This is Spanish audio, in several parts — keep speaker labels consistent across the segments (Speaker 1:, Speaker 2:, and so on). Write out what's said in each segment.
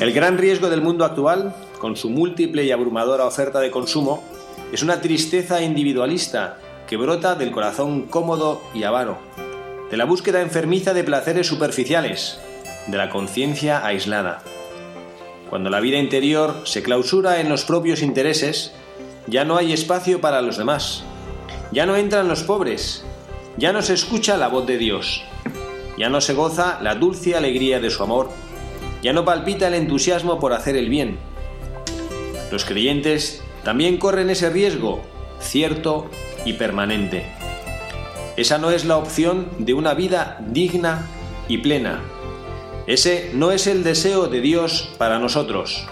Speaker 1: El gran riesgo del mundo actual, con su múltiple y abrumadora oferta de consumo, es una tristeza individualista que brota del corazón cómodo y avaro, de la búsqueda enfermiza de placeres superficiales, de la conciencia aislada. Cuando la vida interior se clausura en los propios intereses, ya no hay espacio para los demás, ya no entran los pobres, ya no se escucha la voz de Dios, ya no se goza la dulce alegría de su amor ya no palpita el entusiasmo por hacer el bien. Los creyentes también corren ese riesgo, cierto y permanente. Esa no es la opción de una vida digna y plena. Ese no es el deseo de Dios para nosotros.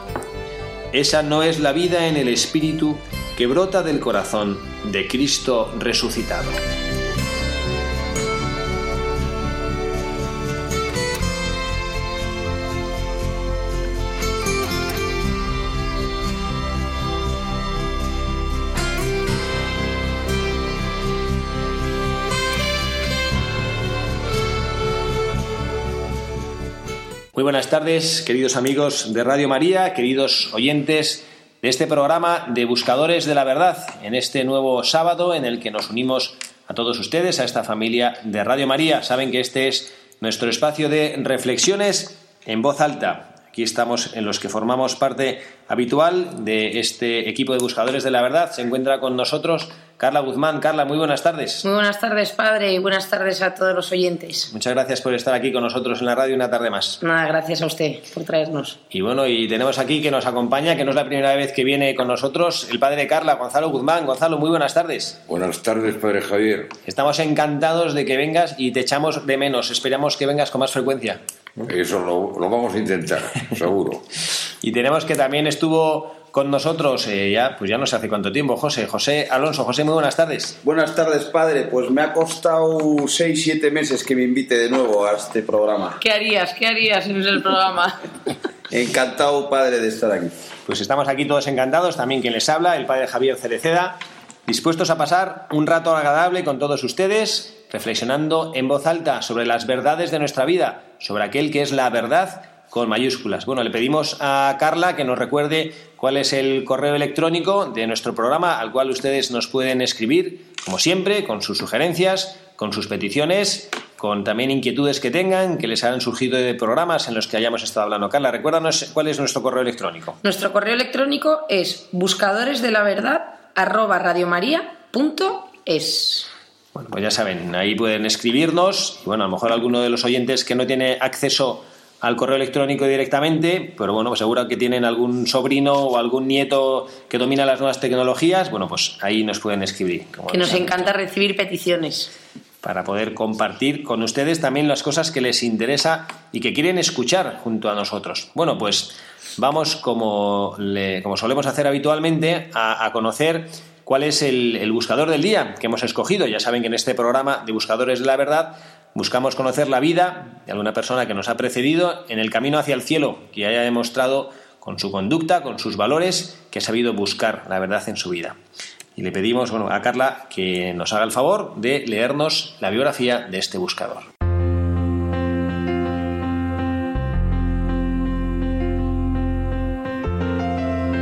Speaker 1: Esa no es la vida en el Espíritu que brota del corazón de Cristo resucitado. Muy buenas tardes, queridos amigos de Radio María, queridos oyentes de este programa de Buscadores de la Verdad, en este nuevo sábado en el que nos unimos a todos ustedes, a esta familia de Radio María. Saben que este es nuestro espacio de reflexiones en voz alta. Aquí estamos en los que formamos parte habitual de este equipo de Buscadores de la Verdad. Se encuentra con nosotros Carla Guzmán. Carla, muy buenas tardes.
Speaker 2: Muy buenas tardes, padre, y buenas tardes a todos los oyentes.
Speaker 1: Muchas gracias por estar aquí con nosotros en la radio una tarde más.
Speaker 2: Nada, gracias a usted por traernos.
Speaker 1: Y bueno, y tenemos aquí que nos acompaña, que no es la primera vez que viene con nosotros, el padre de Carla, Gonzalo Guzmán. Gonzalo, muy buenas tardes.
Speaker 3: Buenas tardes, padre Javier.
Speaker 1: Estamos encantados de que vengas y te echamos de menos. Esperamos que vengas con más frecuencia.
Speaker 3: Eso lo, lo vamos a intentar, seguro.
Speaker 1: y tenemos que también estuvo con nosotros eh, ya, pues ya no sé hace cuánto tiempo, José. José Alonso. José, muy buenas tardes.
Speaker 4: Buenas tardes, padre. Pues me ha costado seis, siete meses que me invite de nuevo a este programa.
Speaker 2: ¿Qué harías? ¿Qué harías en el programa?
Speaker 4: Encantado, padre, de estar aquí.
Speaker 1: Pues estamos aquí todos encantados, también quien les habla, el padre Javier Cereceda, dispuestos a pasar un rato agradable con todos ustedes, reflexionando en voz alta sobre las verdades de nuestra vida, sobre aquel que es la verdad con mayúsculas. Bueno, le pedimos a Carla que nos recuerde cuál es el correo electrónico de nuestro programa al cual ustedes nos pueden escribir, como siempre, con sus sugerencias, con sus peticiones, con también inquietudes que tengan, que les hayan surgido de programas en los que hayamos estado hablando. Carla, recuérdanos cuál es nuestro correo electrónico.
Speaker 2: Nuestro correo electrónico es buscadores la verdad
Speaker 1: Bueno, pues ya saben, ahí pueden escribirnos y bueno, a lo mejor alguno de los oyentes que no tiene acceso al correo electrónico directamente, pero bueno, pues seguro que tienen algún sobrino o algún nieto que domina las nuevas tecnologías, bueno, pues ahí nos pueden escribir.
Speaker 2: que nos encanta recibir peticiones.
Speaker 1: Para poder compartir con ustedes también las cosas que les interesa y que quieren escuchar junto a nosotros. Bueno, pues vamos, como, como solemos hacer habitualmente, a, conocer cuál es el buscador del día que hemos escogido. Ya saben que en este programa de Buscadores de la Verdad Buscamos conocer la vida de alguna persona que nos ha precedido en el camino hacia el cielo, que haya demostrado con su conducta, con sus valores, que ha sabido buscar la verdad en su vida. Y le pedimos bueno, a Carla que nos haga el favor de leernos la biografía de este buscador.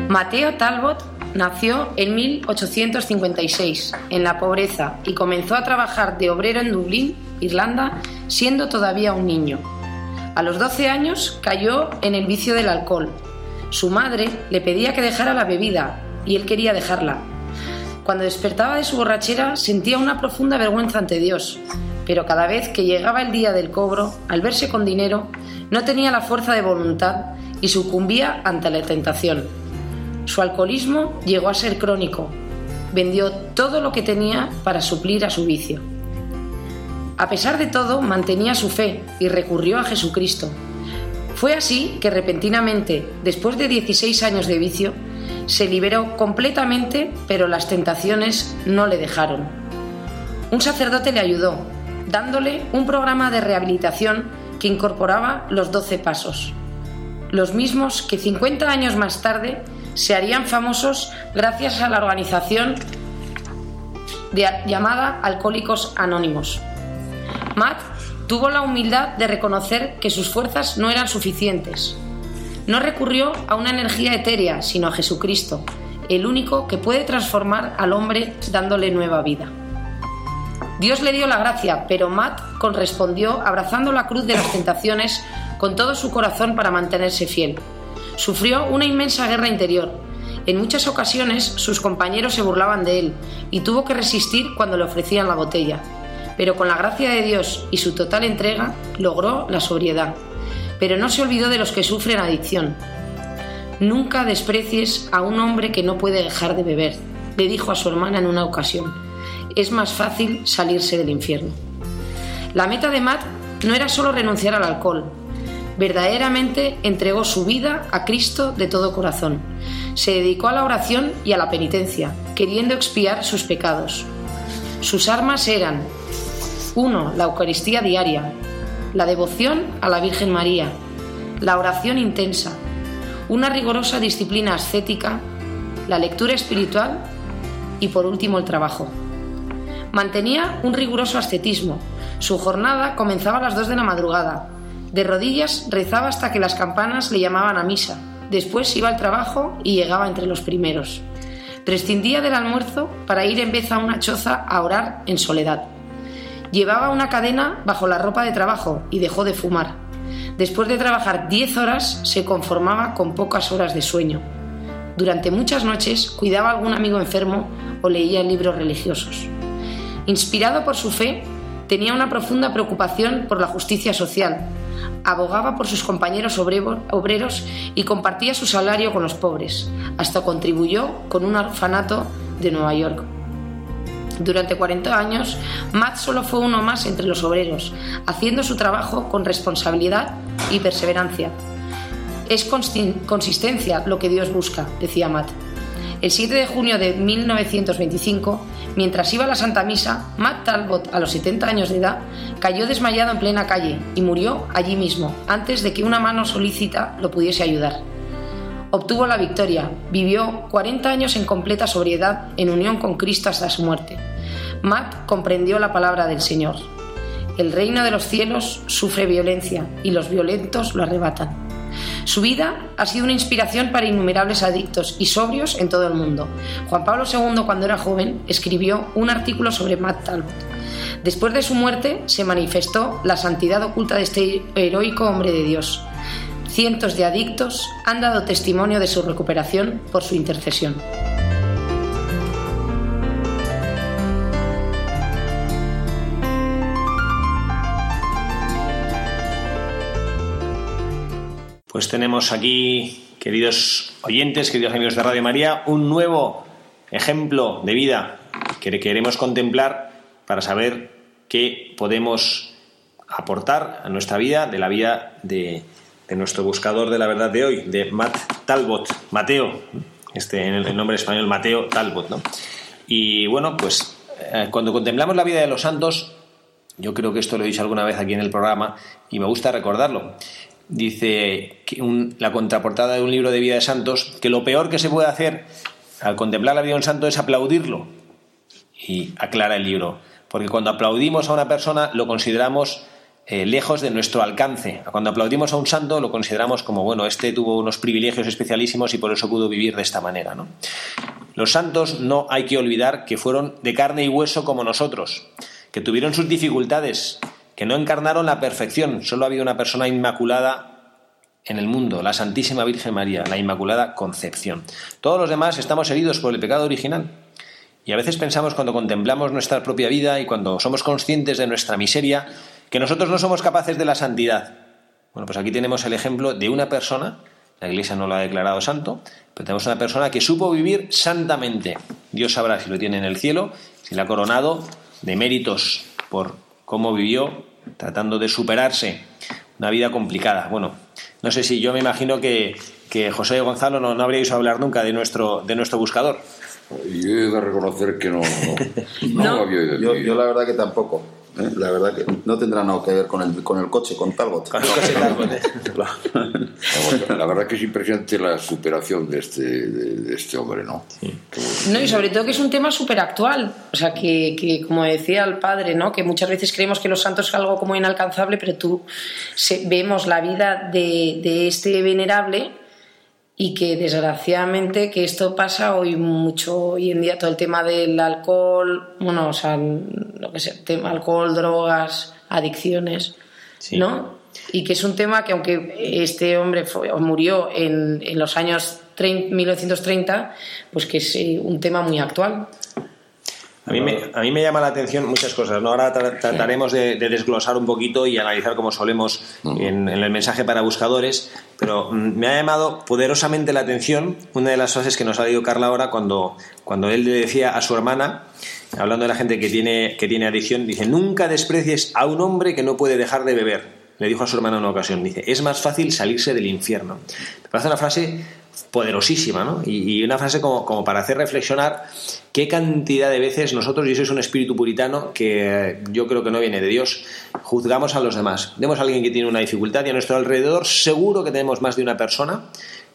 Speaker 2: Mateo Talbot nació en 1856 en la pobreza y comenzó a trabajar de obrero en Dublín, Irlanda, siendo todavía un niño. A los 12 años cayó en el vicio del alcohol. Su madre le pedía que dejara la bebida y él quería dejarla. Cuando despertaba de su borrachera sentía una profunda vergüenza ante Dios, pero cada vez que llegaba el día del cobro, al verse con dinero, no tenía la fuerza de voluntad y sucumbía ante la tentación. Su alcoholismo llegó a ser crónico. Vendió todo lo que tenía para suplir a su vicio. A pesar de todo, mantenía su fe y recurrió a Jesucristo. Fue así que repentinamente, después de 16 años de vicio, se liberó completamente, pero las tentaciones no le dejaron. Un sacerdote le ayudó, dándole un programa de rehabilitación que incorporaba los 12 pasos, los mismos que 50 años más tarde se harían famosos gracias a la organización llamada Alcohólicos Anónimos. Matt tuvo la humildad de reconocer que sus fuerzas no eran suficientes. No recurrió a una energía etérea, sino a Jesucristo, el único que puede transformar al hombre dándole nueva vida. Dios le dio la gracia, pero Matt correspondió abrazando la cruz de las tentaciones con todo su corazón para mantenerse fiel. Sufrió una inmensa guerra interior. En muchas ocasiones sus compañeros se burlaban de él y tuvo que resistir cuando le ofrecían la botella. Pero con la gracia de Dios y su total entrega logró la sobriedad. Pero no se olvidó de los que sufren adicción. Nunca desprecies a un hombre que no puede dejar de beber, le dijo a su hermana en una ocasión. Es más fácil salirse del infierno. La meta de Matt no era solo renunciar al alcohol, verdaderamente entregó su vida a Cristo de todo corazón. Se dedicó a la oración y a la penitencia, queriendo expiar sus pecados. Sus armas eran 1. La Eucaristía diaria, la devoción a la Virgen María, la oración intensa, una rigurosa disciplina ascética, la lectura espiritual y por último el trabajo. Mantenía un riguroso ascetismo. Su jornada comenzaba a las 2 de la madrugada, de rodillas rezaba hasta que las campanas le llamaban a misa. Después iba al trabajo y llegaba entre los primeros. Prescindía del almuerzo para ir en vez a una choza a orar en soledad. Llevaba una cadena bajo la ropa de trabajo y dejó de fumar. Después de trabajar 10 horas se conformaba con pocas horas de sueño. Durante muchas noches cuidaba a algún amigo enfermo o leía libros religiosos. Inspirado por su fe, tenía una profunda preocupación por la justicia social, abogaba por sus compañeros obreros y compartía su salario con los pobres. Hasta contribuyó con un orfanato de Nueva York. Durante 40 años, Matt solo fue uno más entre los obreros, haciendo su trabajo con responsabilidad y perseverancia. Es consistencia lo que Dios busca, decía Matt. El 7 de junio de 1925, mientras iba a la Santa Misa, Matt Talbot, a los 70 años de edad, cayó desmayado en plena calle y murió allí mismo, antes de que una mano solícita lo pudiese ayudar. Obtuvo la victoria, vivió 40 años en completa sobriedad en unión con Cristo hasta su muerte. Matt comprendió la palabra del Señor. El reino de los cielos sufre violencia y los violentos lo arrebatan. Su vida ha sido una inspiración para innumerables adictos y sobrios en todo el mundo. Juan Pablo II, cuando era joven, escribió un artículo sobre Matt Talbot. Después de su muerte se manifestó la santidad oculta de este heroico hombre de Dios. Cientos de adictos han dado testimonio de su recuperación por su intercesión.
Speaker 1: Pues tenemos aquí, queridos oyentes, queridos amigos de Radio María, un nuevo ejemplo de vida que queremos contemplar para saber qué podemos aportar a nuestra vida, de la vida de, nuestro buscador de la verdad de hoy, de Matt Talbot, Mateo, este en el nombre español Mateo Talbot, ¿no? Y bueno, pues eh, cuando contemplamos la vida de los santos, yo creo que esto lo he dicho alguna vez aquí en el programa y me gusta recordarlo dice la contraportada de un libro de vida de santos, que lo peor que se puede hacer al contemplar la vida de un santo es aplaudirlo. Y aclara el libro, porque cuando aplaudimos a una persona lo consideramos eh, lejos de nuestro alcance. Cuando aplaudimos a un santo lo consideramos como, bueno, este tuvo unos privilegios especialísimos y por eso pudo vivir de esta manera. ¿no? Los santos no hay que olvidar que fueron de carne y hueso como nosotros, que tuvieron sus dificultades, que no encarnaron la perfección. Solo ha habido una persona inmaculada en el mundo, la Santísima Virgen María, la Inmaculada Concepción. Todos los demás estamos heridos por el pecado original. Y a veces pensamos cuando contemplamos nuestra propia vida y cuando somos conscientes de nuestra miseria, que nosotros no somos capaces de la santidad. Bueno, pues aquí tenemos el ejemplo de una persona, la Iglesia no lo ha declarado santo, pero tenemos una persona que supo vivir santamente. Dios sabrá si lo tiene en el cielo, si la ha coronado de méritos por cómo vivió, tratando de superarse una vida complicada. Bueno, no sé si yo me imagino que, que José Gonzalo no, no habríais a hablar nunca de nuestro, de nuestro buscador.
Speaker 3: Yo he de reconocer que no, no, no,
Speaker 2: No.
Speaker 3: lo había oído.
Speaker 4: Yo, yo la verdad que tampoco. ¿Eh? La verdad que no tendrá nada que ver con el, con el coche, con Talbot.
Speaker 1: Con el coche Talbot, ¿eh?
Speaker 3: La verdad que es impresionante la superación de este, de, de este hombre, ¿no? Bueno.
Speaker 2: No, y sobre todo que es un tema súper actual. O sea, que, que, como decía el padre, ¿no? que muchas veces creemos que los santos es algo como inalcanzable, pero tú se- vemos la vida de, de este venerable y que desgraciadamente que esto pasa hoy mucho, hoy en día todo el tema del alcohol, bueno, o sea, lo que sea, tema alcohol, drogas, adicciones,
Speaker 1: Sí.
Speaker 2: ¿no? Y que es un tema que aunque este hombre fue- murió en, en los años 30 1930, pues que es eh, un tema muy actual.
Speaker 1: A mí, me, a mí me llama la atención muchas cosas. ¿no? Ahora tra- trataremos de, de desglosar un poquito y analizar como solemos en, en el mensaje para buscadores, pero mm, me ha llamado poderosamente la atención una de las frases que nos ha leído Carla ahora cuando, cuando él le decía a su hermana, hablando de la gente que tiene, que tiene adicción, dice, nunca desprecies a un hombre que no puede dejar de beber. Le dijo a su hermana en una ocasión, dice, es más fácil salirse del infierno. Me parece una frase poderosísima, ¿no? Y, una frase como, como para hacer reflexionar qué cantidad de veces nosotros, y eso es un espíritu puritano que yo creo que no viene de Dios, juzgamos a los demás. Vemos a alguien que tiene una dificultad y a nuestro alrededor seguro que tenemos más de una persona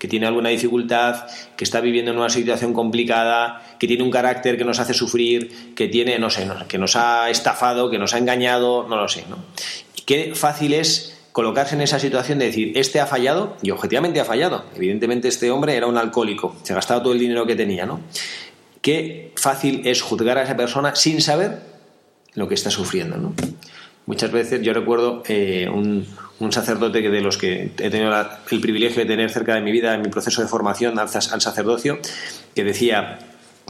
Speaker 1: que tiene alguna dificultad, que está viviendo en una situación complicada, que tiene un carácter que nos hace sufrir, que tiene, no sé, que nos ha estafado, que nos ha engañado, no lo sé, ¿no? Qué fácil es colocarse en esa situación de decir, este ha fallado y objetivamente ha fallado. Evidentemente este hombre era un alcohólico, se gastaba todo el dinero que tenía, ¿no? Qué fácil es juzgar a esa persona sin saber lo que está sufriendo, ¿no? Muchas veces yo recuerdo eh, un, un sacerdote que de los que he tenido el privilegio de tener cerca de mi vida en mi proceso de formación al, al sacerdocio, que decía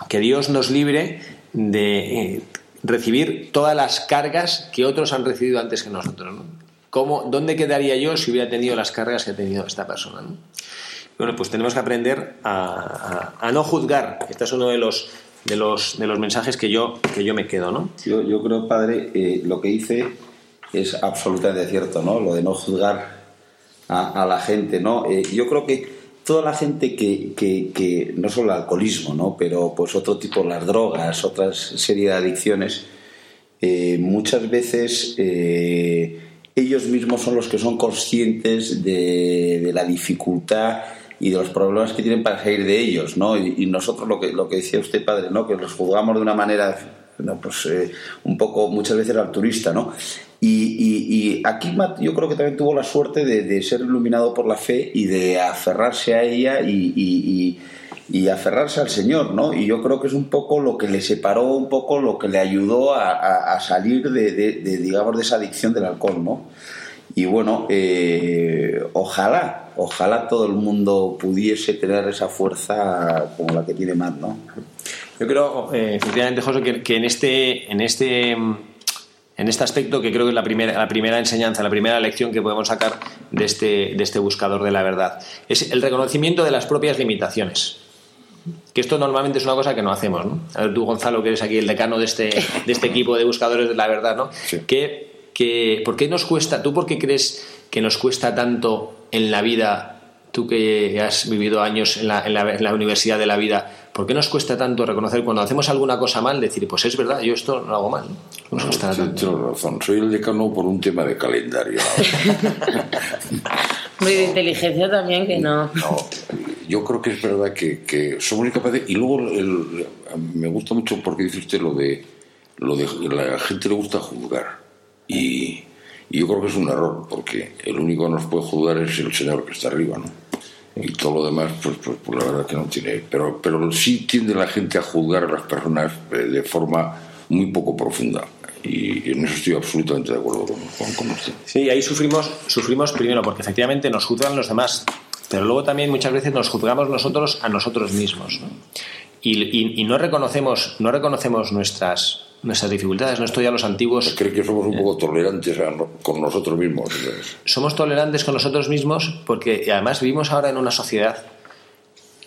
Speaker 1: que Dios nos libre de eh, recibir todas las cargas que otros han recibido antes que nosotros. ¿no? ¿Cómo, ¿Dónde quedaría yo si hubiera tenido las cargas que ha tenido esta persona? ¿no? Bueno, pues tenemos que aprender a, a- a no juzgar. Este es uno de los, de los, de los mensajes que yo, que yo me quedo, ¿no?
Speaker 4: Yo, yo creo, padre, eh, lo que dice es absolutamente cierto, ¿no? Lo de no juzgar a, a la gente, ¿no? Eh, yo creo que toda la gente que, que, que, no solo el alcoholismo, ¿no? Pero pues otro tipo, las drogas, otras serie de adicciones, eh, muchas veces eh, ellos mismos son los que son conscientes de, la dificultad y de los problemas que tienen para salir de ellos, ¿no? Y, nosotros lo que, lo que decía usted, padre, ¿no? Que los juzgamos de una manera, no, pues eh, un poco, muchas veces altruista, ¿no? Y, y- y aquí Matt, yo creo que también tuvo la suerte de, de ser iluminado por la fe y de aferrarse a ella y, y- aferrarse al Señor, ¿no? Y yo creo que es un poco lo que le separó, un poco lo que le ayudó a, salir de, digamos, de esa adicción del alcohol, ¿no? Y bueno, eh, ojalá, ojalá todo el mundo pudiese tener esa fuerza como la que tiene Matt, ¿no?
Speaker 1: Yo creo, eh, efectivamente, José, que, que en este, en este, en este aspecto, que creo que es la primera, la primera enseñanza, la primera lección que podemos sacar de este, de este buscador de la verdad, es el reconocimiento de las propias limitaciones. Que esto normalmente es una cosa que no hacemos, ¿no? A ver, tú, Gonzalo, que eres aquí el decano de este, de este equipo de buscadores de la verdad, ¿no?
Speaker 3: Sí.
Speaker 1: ¿Qué, qué- por qué nos cuesta, tú por qué crees que nos cuesta tanto en la vida, tú que has vivido años en la, en la- en la universidad de la vida, ¿por qué nos cuesta tanto reconocer cuando hacemos alguna cosa mal, decir, pues es verdad, yo esto no lo hago mal? ¿no? ¿Por qué nos cuesta
Speaker 3: Sí,
Speaker 1: tanto?
Speaker 3: tienes razón. Soy el decano por un tema de calendario.
Speaker 2: Hombre, de inteligencia también, que no.
Speaker 3: No, yo creo que es verdad que, que somos incapaces. Y luego el- me gusta mucho porque dice usted lo de lo de la gente le gusta juzgar. Y, Y yo creo que es un error, porque el único que nos puede juzgar es el Señor que está arriba, ¿no? Y todo lo demás, pues, pues, pues la verdad que no tiene. Pero, pero sí tiende la gente a juzgar a las personas eh, de forma muy poco profunda. Y en eso estoy absolutamente de acuerdo con, con usted.
Speaker 1: Sí, ahí sufrimos, sufrimos primero porque efectivamente nos juzgan los demás, pero luego también muchas veces nos juzgamos nosotros a nosotros mismos. ¿no? Y, y, y, no reconocemos, no reconocemos nuestras, nuestras dificultades. No estoy a los antiguos.
Speaker 3: Creo que somos un poco tolerantes con nosotros mismos.
Speaker 1: Somos tolerantes con nosotros mismos porque además vivimos ahora en una sociedad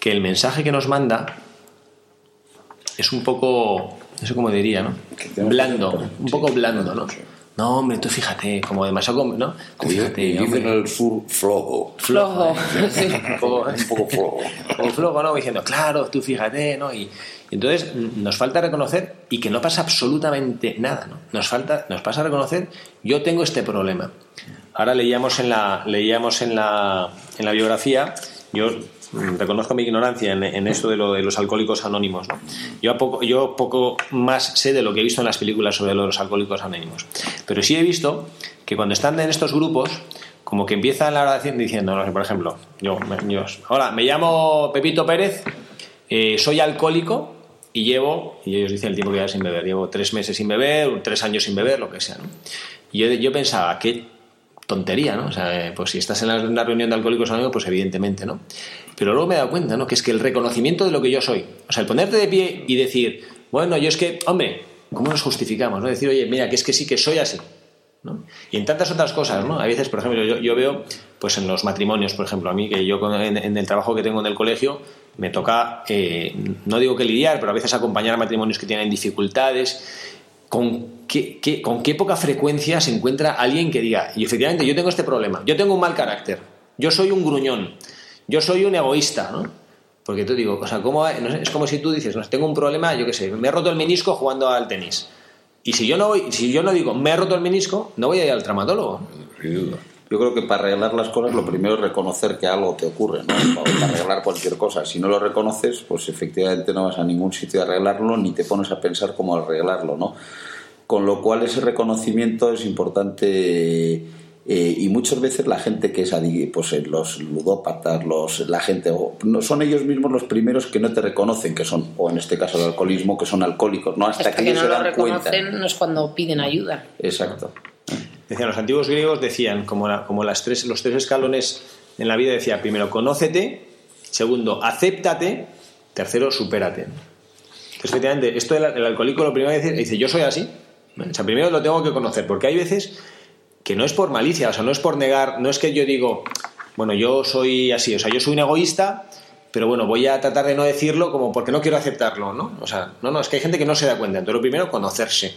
Speaker 1: que el mensaje que nos manda es un poco, no sé cómo diría, ¿no? Blando, un poco blando, ¿no? No, hombre, tú fíjate, como demasiado, ¿no?
Speaker 3: Fíjate, dicen el sur flojo.
Speaker 2: Flojo, sí.
Speaker 1: Un poco,
Speaker 3: un poco flojo.
Speaker 1: Como flojo, ¿no? Diciendo, claro, tú fíjate, ¿no? Y, entonces nos falta reconocer y que no pasa absolutamente nada, ¿no? Nos falta, nos pasa reconocer, yo tengo este problema. Ahora leíamos en la, leíamos en la, en la biografía, yo reconozco mi ignorancia en, esto de, lo, de los alcohólicos anónimos. Yo, poco, yo poco más sé de lo que he visto en las películas sobre los alcohólicos anónimos. Pero sí he visto que cuando están en estos grupos, como que empiezan la oración diciendo, por ejemplo, yo, yo hola, me llamo Pepito Pérez, eh, soy alcohólico y llevo, y ellos dicen el tiempo que lleva sin beber, llevo tres meses sin beber, tres años sin beber, lo que sea. ¿no? Y yo, pensaba, qué tontería, ¿no? O sea, pues si estás en la reunión de alcohólicos anónimos, pues evidentemente, ¿no? Pero luego me he dado cuenta, ¿no? Que es que el reconocimiento de lo que yo soy, o sea, el ponerte de pie y decir, bueno, yo es que, hombre, ¿cómo nos justificamos? ¿no? Decir, oye, mira, que es que sí que soy así. ¿no? Y en tantas otras cosas, ¿no? A veces, por ejemplo, yo, veo, pues en los matrimonios, por ejemplo, a mí, que yo en, en el trabajo que tengo en el colegio, me toca, eh, no digo que lidiar, pero a veces acompañar a matrimonios que tienen dificultades. ¿Con qué, qué, ¿Con qué poca frecuencia se encuentra alguien que diga, y efectivamente, yo tengo este problema, yo tengo un mal carácter, yo soy un gruñón, yo soy un egoísta, ¿no? Porque tú digo, o sea, ¿cómo, no sé, es como si tú dices, no, tengo un problema, yo qué sé, me he roto el menisco jugando al tenis. Y si yo no voy, si yo no digo, me he roto el menisco, no voy a ir al traumatólogo.
Speaker 4: Yo creo que para arreglar las cosas lo primero es reconocer que algo te ocurre, ¿no? Para arreglar cualquier cosa. Si no lo reconoces, pues efectivamente no vas a ningún sitio a arreglarlo ni te pones a pensar cómo arreglarlo, ¿no? Con lo cual ese reconocimiento es importante eh, y muchas veces la gente que es adicta, pues los ludópatas, los, la gente, o, no, son ellos mismos los primeros que no te reconocen que son, o en este caso el alcoholismo, que son alcohólicos, ¿no? Hasta,
Speaker 2: Hasta
Speaker 4: que,
Speaker 2: que,
Speaker 4: ellos
Speaker 2: no
Speaker 4: se
Speaker 2: lo
Speaker 4: dan cuenta.
Speaker 2: reconocen no es cuando piden ayuda.
Speaker 4: Exacto.
Speaker 1: Decían, los antiguos griegos decían, como, la, como las tres, los tres escalones en la vida, decía, primero, conócete, segundo, acéptate, tercero, supérate. Entonces, efectivamente, esto del el alcohólico lo primero que dice, dice, yo soy así. O sea, primero lo tengo que conocer, porque hay veces que no es por malicia, o sea, no es por negar, no es que yo digo, bueno, yo soy así, o sea, yo soy un egoísta, pero bueno, voy a tratar de no decirlo como porque no quiero aceptarlo, ¿no? O sea, no, no, es que hay gente que no se da cuenta. Entonces, lo primero, conocerse.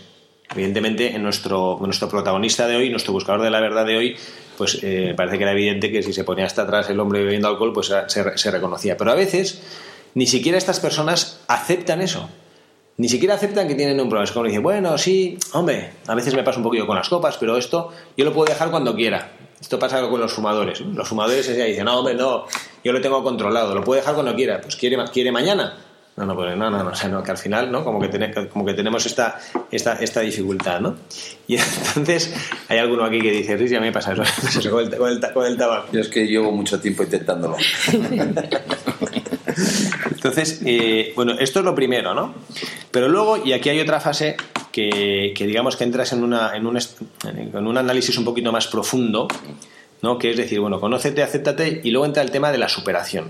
Speaker 1: Evidentemente, en nuestro, nuestro protagonista de hoy, nuestro buscador de la verdad de hoy, pues eh, parece que era evidente que si se ponía hasta atrás el hombre bebiendo alcohol, pues se, se reconocía. Pero a veces, ni siquiera estas personas aceptan eso ni siquiera aceptan que tienen un problema. Es como dicen, bueno, sí, hombre, a veces me pasa un poquillo con las copas, pero esto yo lo puedo dejar cuando quiera. Esto pasa con los fumadores. Los fumadores dicen, no, hombre, no, yo lo tengo controlado, lo puedo dejar cuando quiera. Pues quiere, quiere mañana. No, no, pues, no, no, no, o sea, no, que al final, ¿no? Como que, ten, como que tenemos esta, esta, esta dificultad, ¿no? Y entonces hay alguno aquí que dice, Riz, ya me pasa eso, eso con, el, con, el, con el tabaco.
Speaker 4: Yo es que llevo mucho tiempo intentándolo.
Speaker 1: Entonces, eh, bueno, esto es lo primero, ¿no? Pero luego, y aquí hay otra fase que, que digamos que entras en, una, en, un, en un análisis un poquito más profundo, ¿no? Que es decir, bueno, conócete, acéptate, y luego entra el tema de la superación.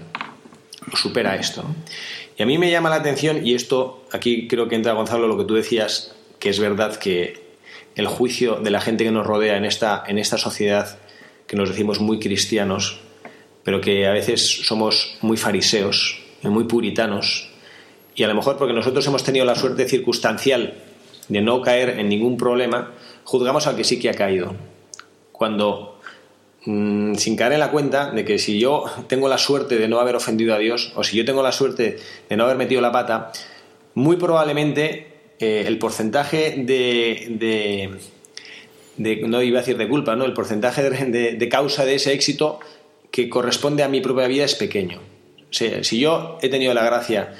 Speaker 1: Supera esto. Y a mí me llama la atención, y esto, aquí creo que entra Gonzalo, lo que tú decías, que es verdad que el juicio de la gente que nos rodea en esta, en esta sociedad, que nos decimos muy cristianos, pero que a veces somos muy fariseos, muy puritanos, y a lo mejor porque nosotros hemos tenido la suerte circunstancial de no caer en ningún problema, juzgamos al que sí que ha caído. Cuando, mmm, sin caer en la cuenta de que si yo tengo la suerte de no haber ofendido a Dios, o si yo tengo la suerte de no haber metido la pata, muy probablemente eh, el porcentaje de, de, no iba a decir de culpa, ¿no? el porcentaje de causa de ese éxito que corresponde a mi propia vida es pequeño. Si yo he tenido la gracia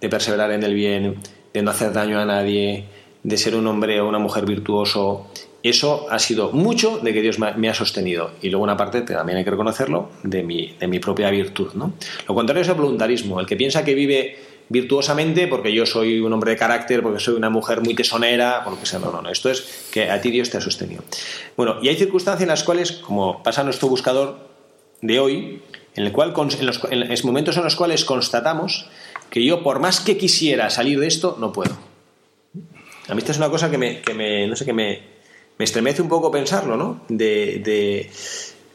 Speaker 1: de perseverar en el bien, de no hacer daño a nadie, de ser un hombre o una mujer virtuoso eso ha sido mucho de que Dios me ha sostenido. Y luego una parte, también hay que reconocerlo, de mi, de mi propia virtud. ¿no? Lo contrario es el voluntarismo. El que piensa que vive virtuosamente porque yo soy un hombre de carácter, porque soy una mujer muy tesonera, porque sea. No, no, no. Esto es que a ti Dios te ha sostenido. Bueno, y hay circunstancias en las cuales, como pasa nuestro buscador de hoy, en el cual en los, en los momentos en los cuales constatamos que yo, por más que quisiera salir de esto, no puedo. A mí esta es una cosa que me, que me no sé, que me, me estremece un poco pensarlo, ¿no? De,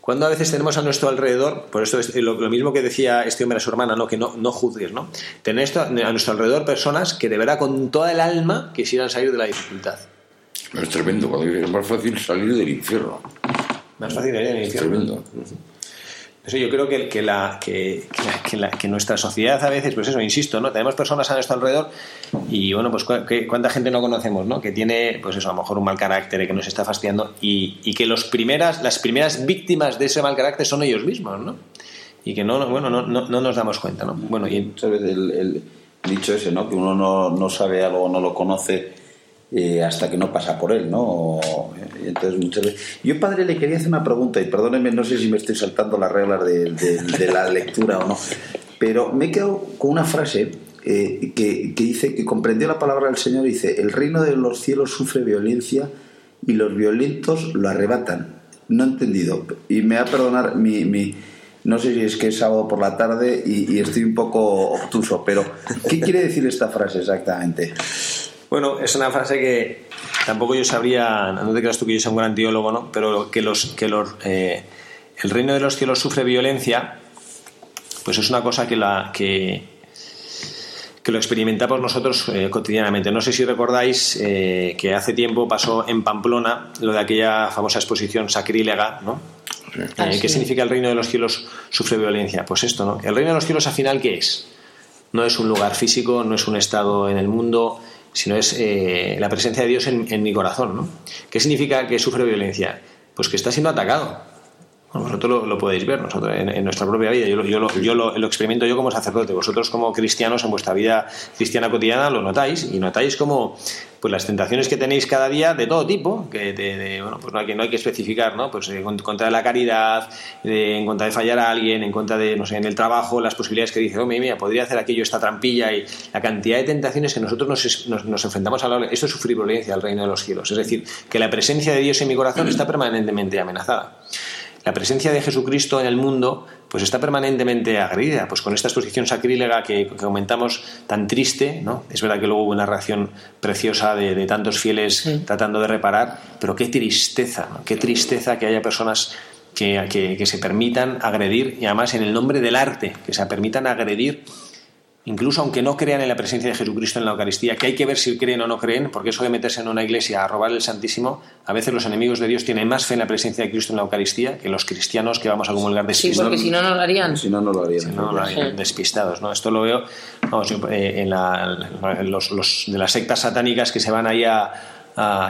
Speaker 1: cuando a veces tenemos a nuestro alrededor, por esto es lo, mismo que decía este hombre a su hermana, ¿no? Que no, no juzgues, ¿no? Tener esto, a nuestro alrededor personas que de verdad con toda el alma quisieran salir de la dificultad.
Speaker 3: Es tremendo, cuando es más fácil salir del infierno.
Speaker 1: Más fácil salir del infierno. Es tremendo yo creo que, que, la, que, la, que, nuestra sociedad a veces, pues eso, insisto, ¿no? Tenemos personas a nuestro alrededor y, bueno, pues cuánta gente no conocemos, ¿no? Que tiene, pues eso, a lo mejor un mal carácter, que nos está fastidiando y, y que los primeras, las primeras víctimas de ese mal carácter son ellos mismos, ¿no? Y que no, bueno, no, no, no nos damos cuenta, ¿no? Bueno, y...
Speaker 4: ¿Sabes? El, el dicho ese, ¿no? Que uno no, no sabe algo, no lo conoce eh, hasta que no pasa por él, ¿no? Entonces, muchas veces... Yo, padre, le quería hacer una pregunta, y perdóneme, no sé si me estoy saltando las reglas de, la lectura o no, pero me he quedado con una frase eh, que, dice que comprendió la palabra del Señor, dice, el reino de los cielos sufre violencia y los violentos lo arrebatan. No he entendido, y me va a perdonar mi, mi no sé si es que es sábado por la tarde y estoy un poco obtuso, pero ¿qué quiere decir esta frase exactamente?
Speaker 1: Bueno, es una frase que tampoco yo sabría, no te creas tú que yo soy un gran teólogo, ¿no? Pero que los que los eh, el reino de los cielos sufre violencia, pues es una cosa que la que que lo experimentamos nosotros eh, cotidianamente. No sé si recordáis eh, que hace tiempo pasó en Pamplona lo de aquella famosa exposición sacrílega, ¿no? Ah, ¿Qué significa el reino de los cielos sufre violencia? Pues esto, ¿no? El reino de los cielos al final, ¿qué es? No es un lugar físico, no es un estado en el mundo, sino es eh, la presencia de Dios en, mi corazón. ¿no? ¿Qué significa que sufre violencia? Pues que está siendo atacado. Vosotros lo, podéis ver nosotros en, nuestra propia vida. Yo, yo, lo, yo lo, experimento yo como sacerdote. Vosotros como cristianos en vuestra vida cristiana cotidiana lo notáis y notáis como pues las tentaciones que tenéis cada día de todo tipo, que de, bueno, pues no hay, que, no hay que especificar, ¿no? Pues en contra de la caridad, en contra de fallar a alguien, en contra de, no sé, en el trabajo, las posibilidades que dice, oh, mira, podría hacer aquello, esta trampilla y la cantidad de tentaciones que nosotros nos, nos, enfrentamos a la. Esto es sufrir violencia al reino de los cielos. Es decir, que la presencia de Dios en mi corazón está permanentemente amenazada la presencia de Jesucristo en el mundo pues está permanentemente agredida, pues con esta exposición sacrílega que, comentamos tan triste, ¿no? Es verdad que luego hubo una reacción preciosa de, tantos fieles tratando de reparar, pero qué tristeza, qué tristeza que haya personas que, que, se permitan agredir, y además en el nombre del arte, que se permitan agredir incluso aunque no crean en la presencia de Jesucristo en la Eucaristía, que hay que ver si creen o no creen, porque eso de meterse en una iglesia a robar el Santísimo, a veces los enemigos de Dios tienen más fe en la presencia de Cristo en la Eucaristía que los cristianos que vamos a comulgar
Speaker 2: despistados. Sí, porque si no, no lo harían.
Speaker 4: Si no, no lo harían.
Speaker 1: Si no, lo harían despistados. ¿no? Esto lo veo eh, en, los, de las sectas satánicas que se van ahí a,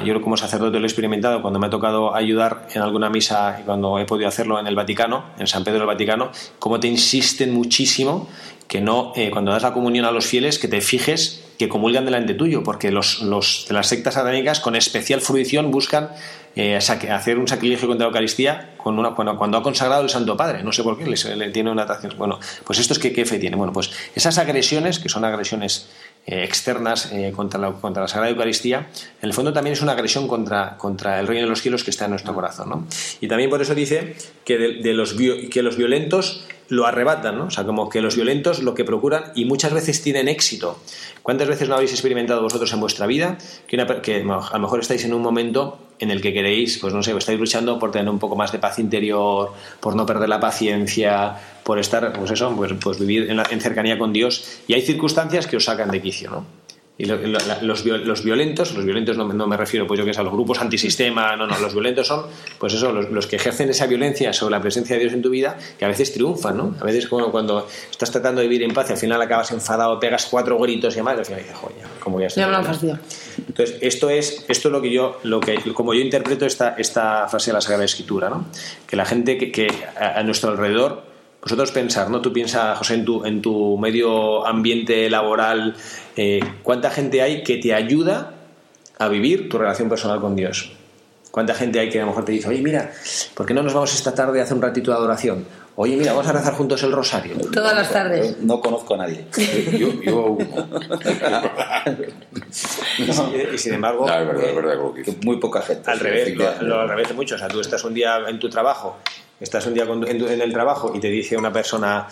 Speaker 1: yo como sacerdote lo he experimentado cuando me ha tocado ayudar en alguna misa y cuando he podido hacerlo en el Vaticano, en San Pedro del Vaticano, cómo te insisten muchísimo que no, eh, cuando das la comunión a los fieles, que te fijes que comulgan delante tuyo, porque los, los de las sectas satánicas con especial fruición buscan eh, hacer un sacrilegio contra la Eucaristía cuando, ha consagrado el Santo Padre. No sé por qué, le, tiene una atracción. Bueno, pues esto es que qué fe tiene. Bueno, pues esas agresiones, que son agresiones eh, externas contra, la, contra la Sagrada Eucaristía, en el fondo también es una agresión contra, contra el reino de los cielos que está en nuestro corazón. ¿no? Y también por eso dice que, de, los, que los violentos lo arrebatan, ¿no? O sea, como que los violentos lo que procuran y muchas veces tienen éxito. ¿Cuántas veces no habéis experimentado vosotros en vuestra vida que, que a lo mejor estáis en un momento en el que queréis, pues no sé, estáis luchando por tener un poco más de paz interior, por no perder la paciencia, por estar, pues eso, pues, pues vivir en, en cercanía con Dios y hay circunstancias que os sacan de quicio, ¿no? Y los, los, violentos, los violentos no, me refiero pues yo que sé, a los grupos antisistema, no, no, los violentos son pues eso, los, que ejercen esa violencia sobre la presencia de Dios en tu vida, que a veces triunfan, ¿no? A veces como cuando estás tratando de vivir en paz y al final acabas enfadado, pegas cuatro gritos y demás, y al final dices, joya, como ya
Speaker 2: está.
Speaker 1: Entonces, esto es, esto es lo que yo, lo que, como yo interpreto esta, esta frase de la Sagrada Escritura, ¿no? Que la gente que, que a nuestro alrededor vosotros pensar, ¿no? Tú piensas, José, en tu, en tu medio ambiente laboral, eh, ¿cuánta gente hay que te ayuda a vivir tu relación personal con Dios? ¿Cuánta gente hay que a lo mejor te dice, oye, mira, ¿por qué no nos vamos esta tarde a hacer un ratito de adoración? Oye, mira, vamos a rezar juntos el rosario.
Speaker 2: Todas las tardes.
Speaker 4: No conozco a nadie.
Speaker 3: Yo, yo a uno.
Speaker 1: Y, y sin embargo,
Speaker 3: No, es verdad, es verdad.
Speaker 4: Muy poca gente.
Speaker 1: al revés, lo, lo al revés de mucho. O sea, tú estás un día en tu trabajo, estás un día en, el trabajo y te dice una persona,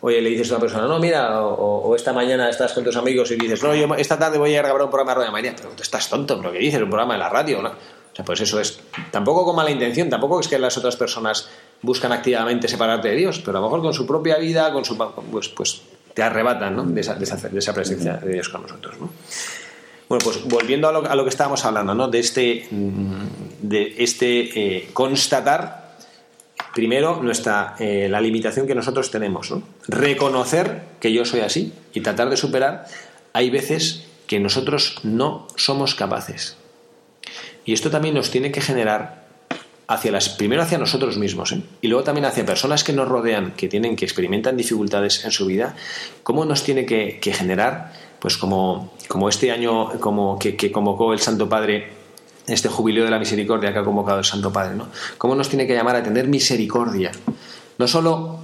Speaker 1: oye, le dices a una persona, no, mira, o, esta mañana estás con tus amigos y dices, no, yo esta tarde voy a grabar un programa de Radio María. Pero tú estás tonto, lo que dices, un programa de la radio, ¿no? O sea, pues eso es, tampoco con mala intención, tampoco es que las otras personas buscan activamente separarte de Dios, pero a lo mejor con su propia vida, con su, pues, pues te arrebatan, ¿no? De esa, de esa, de esa presencia de Dios con nosotros, ¿no? Bueno, pues volviendo a lo, a lo que estábamos hablando, ¿no? De este, mm, de este eh, constatar, primero, nuestra, eh, la limitación que nosotros tenemos, ¿no? Reconocer que yo soy así y tratar de superar. Hay veces que nosotros no somos capaces. Y esto también nos tiene que generar hacia las, primero hacia nosotros mismos ¿eh? y luego también hacia personas que nos rodean, que tienen, que experimentan dificultades en su vida, cómo nos tiene que, generar, pues como, como este año como que convocó el Santo Padre, este jubileo de la misericordia que ha convocado el Santo Padre, ¿no? Cómo nos tiene que llamar a tener misericordia, no solo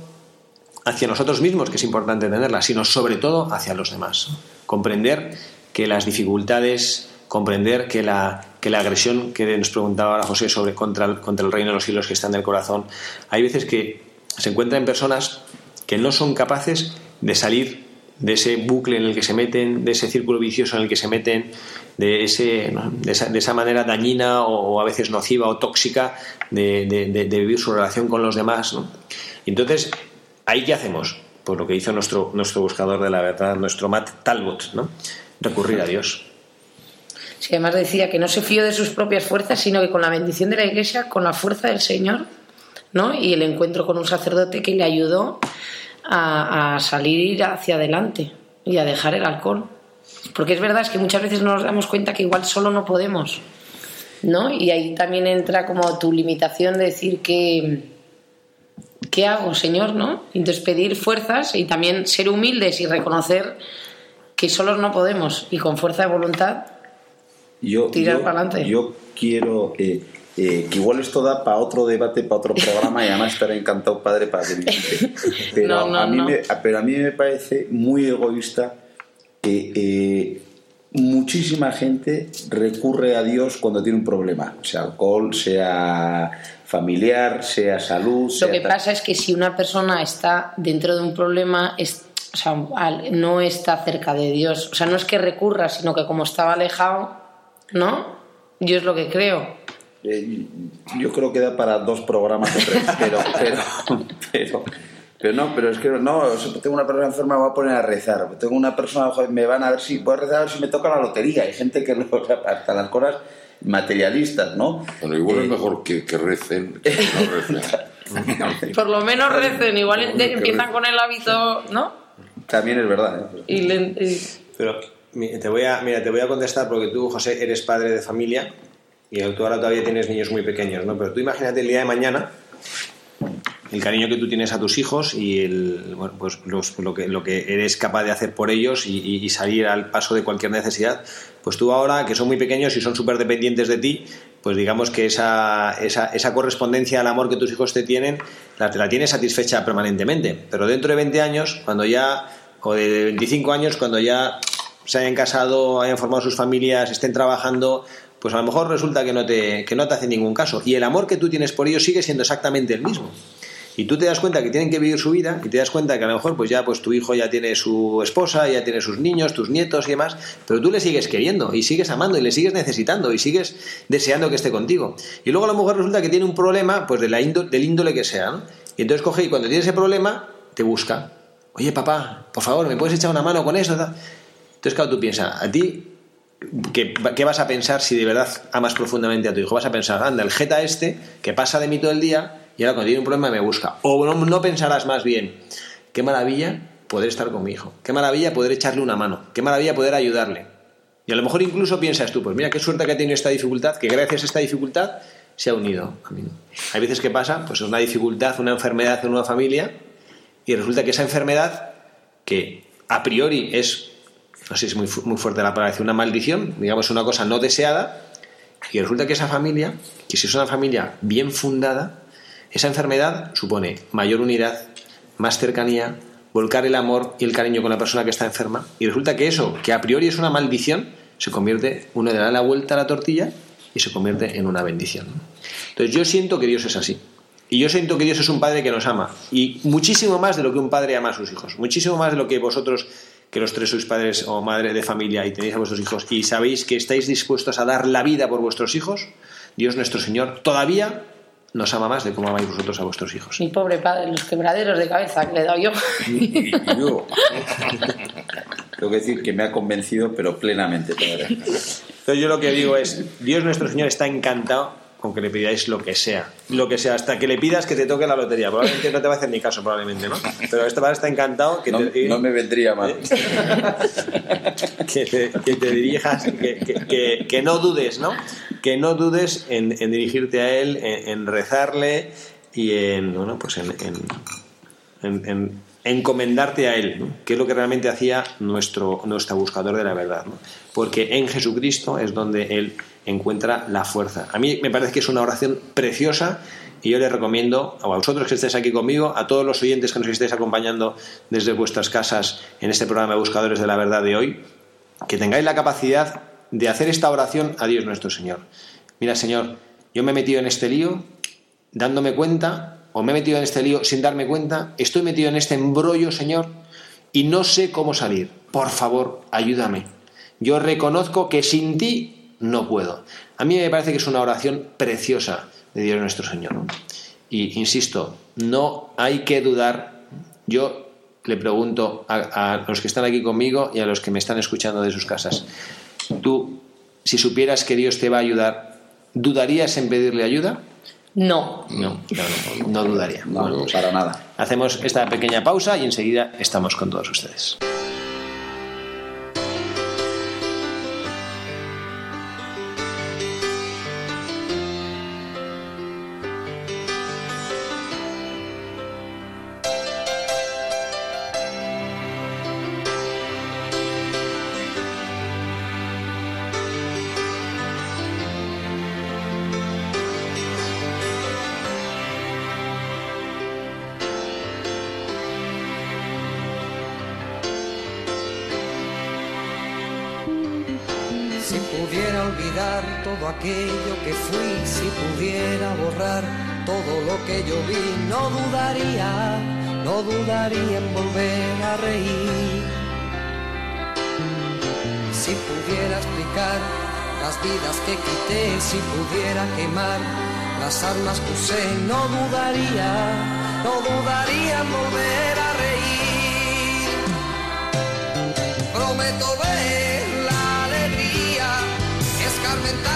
Speaker 1: hacia nosotros mismos, que es importante tenerla, sino sobre todo hacia los demás. Comprender que las dificultades, comprender que la, que la agresión que nos preguntaba ahora José sobre contra el, contra el reino de los cielos que está en el corazón, hay veces que se encuentran personas que no son capaces de salir de ese bucle en el que se meten, de ese círculo vicioso en el que se meten, de, ese, de, esa, de esa manera dañina o, o, a veces nociva o tóxica de, de, vivir su relación con los demás. ¿no? Entonces, ¿ahí qué hacemos? Pues lo que hizo nuestro, nuestro buscador de la verdad, nuestro Matt Talbot, ¿no? recurrir a Dios.
Speaker 2: Sí, además decía que no se fió de sus propias fuerzas, sino que con la bendición de la Iglesia, con la fuerza del Señor, ¿no? Y el encuentro con un sacerdote que le ayudó a, a salir hacia adelante y a dejar el alcohol. Porque es verdad es que muchas veces nos damos cuenta que igual solo no podemos, ¿no? Y ahí también entra como tu limitación de decir que ¿qué hago, Señor? ¿no? Entonces pedir fuerzas y también ser humildes y reconocer que solos no podemos y con fuerza de voluntad
Speaker 4: yo,
Speaker 2: tirar
Speaker 4: yo,
Speaker 2: para adelante.
Speaker 4: Yo quiero eh, eh, que igual esto da para otro debate, para otro programa y además estaré encantado, padre, para que. Pero,
Speaker 2: No, no,
Speaker 4: a mí
Speaker 2: no.
Speaker 4: me, pero a mí me parece muy egoísta que eh, muchísima gente recurre a Dios cuando tiene un problema, sea alcohol, sea familiar, sea salud. sea
Speaker 2: Lo que pasa es que si una persona está dentro de un problema, es- o sea, no está cerca de Dios. O sea, no es que recurra, sino que como estaba alejado, ¿no? Yo es lo que creo.
Speaker 4: Eh, yo creo que da para dos programas o tres, pero, pero, pero, pero no, pero es que no, o sea, tengo una persona enferma, me voy a poner a rezar. Tengo una persona, me van a ver si voy a rezar a ver si me toca la lotería. Hay gente que lo- hasta las cosas materialistas, ¿no?
Speaker 3: Bueno, igual
Speaker 4: Eh,
Speaker 3: es mejor que, que recen que no recen.
Speaker 2: Por lo menos recen, igual de- empiezan
Speaker 3: recen.
Speaker 2: con el hábito, ¿no?
Speaker 4: También es verdad. ¿eh?
Speaker 2: Y le- y-
Speaker 1: Pero te voy a, mira, te voy a contestar porque tú, José, eres padre de familia y tú ahora todavía tienes niños muy pequeños, ¿no? Pero tú imagínate el día de mañana el cariño que tú tienes a tus hijos y el, bueno, pues los- lo, que, lo que eres capaz de hacer por ellos y, y- salir al paso de cualquier necesidad, pues tú ahora, que son muy pequeños y son súper dependientes de ti, pues digamos que esa, esa, esa correspondencia al amor que tus hijos te tienen, la, te la tienes satisfecha permanentemente. Pero dentro de 20 años, cuando ya, o de 25 años, cuando ya se hayan casado, hayan formado sus familias, estén trabajando, pues a lo mejor resulta que no te, que no te hacen ningún caso. Y el amor que tú tienes por ellos sigue siendo exactamente el mismo. Y tú te das cuenta que tienen que vivir su vida y te das cuenta que a lo mejor pues ya pues tu hijo ya tiene su esposa, ya tiene sus niños, tus nietos y demás, pero tú le sigues queriendo y sigues amando y le sigues necesitando y sigues deseando que esté contigo. Y luego a lo mejor resulta que tiene un problema pues de la índole, del índole que sea, ¿no? Y entonces coge y cuando tiene ese problema te busca. Oye, papá, por favor, ¿me puedes echar una mano con eso? tal?". Entonces, claro, tú piensas, a ti ¿Qué, qué vas a pensar si de verdad amas profundamente a tu hijo? Vas a pensar, anda, el jeta este que pasa de mí todo el día y ahora cuando tiene un problema me busca. O no, no pensarás más bien, qué maravilla poder estar con mi hijo, qué maravilla poder echarle una mano, qué maravilla poder ayudarle. Y a lo mejor incluso piensas tú, pues mira qué suerte que ha tenido esta dificultad, que gracias a esta dificultad se ha unido a mí. Hay veces que pasa, pues una dificultad, una enfermedad en una familia y resulta que esa enfermedad, que a priori es, no sé es muy, muy fuerte la palabra, una maldición, digamos una cosa no deseada, Y resulta que esa familia, que si es una familia bien fundada, esa enfermedad supone mayor unidad, más cercanía, volcar el amor y el cariño con la persona que está enferma. Y resulta que eso, que a priori es una maldición, se convierte, uno le da la vuelta a la tortilla y se convierte en una bendición. Entonces yo siento que Dios es así. Y yo siento que Dios es un padre que nos ama. Y muchísimo más de lo que un padre ama a sus hijos. Muchísimo más de lo que vosotros, que los tres sois padres o madre de familia y tenéis a vuestros hijos y sabéis que estáis dispuestos a dar la vida por vuestros hijos, Dios nuestro Señor todavía nos ama más de cómo amáis vosotros a vuestros hijos.
Speaker 2: Mi pobre padre, los quebraderos de cabeza que le he dado yo.
Speaker 4: Yo tengo que decir que me ha convencido, pero plenamente.
Speaker 1: Entonces yo lo que digo es, Dios nuestro Señor está encantado con que le pidáis lo que sea. Lo que sea, hasta que le pidas que te toque la lotería. Probablemente no te va a hacer ni caso, probablemente, ¿no? Pero este padre está encantado que
Speaker 4: No,
Speaker 1: te,
Speaker 4: no me vendría mal.
Speaker 1: que te, que te dirijas, que, que- que- que no dudes, ¿no? Que no dudes en, en dirigirte a Él, en, en rezarle y en, bueno, pues en, en- en- en encomendarte a Él, ¿no? que es lo que realmente hacía nuestro, nuestro buscador de la verdad. ¿no? Porque en Jesucristo es donde Él encuentra la fuerza. A mí me parece que es una oración preciosa y yo les recomiendo a vosotros que estéis aquí conmigo, a todos los oyentes que nos estéis acompañando desde vuestras casas en este programa de Buscadores de la Verdad de hoy, que tengáis la capacidad de hacer esta oración a Dios nuestro Señor. Mira, Señor, yo me he metido en este lío dándome cuenta, o me he metido en este lío sin darme cuenta, estoy metido en este embrollo, Señor, y no sé cómo salir. Por favor, ayúdame. Yo reconozco que sin ti no puedo. A mí me parece que es una oración preciosa de Dios nuestro Señor. ¿no? Y insisto, no hay que dudar. Yo le pregunto a, a los que están aquí conmigo y a los que me están escuchando de sus casas. Tú, si supieras que Dios te va a ayudar, ¿dudarías en pedirle ayuda?
Speaker 2: No.
Speaker 1: No, claro, no, no dudaría.
Speaker 4: No,
Speaker 1: Bueno,
Speaker 4: para nada.
Speaker 1: hacemos esta pequeña pausa y enseguida estamos con todos ustedes.
Speaker 5: Si pudiera quemar las armas que usé, no dudaría, no dudaría volver a reír. Prometo ver la alegría, escarmentar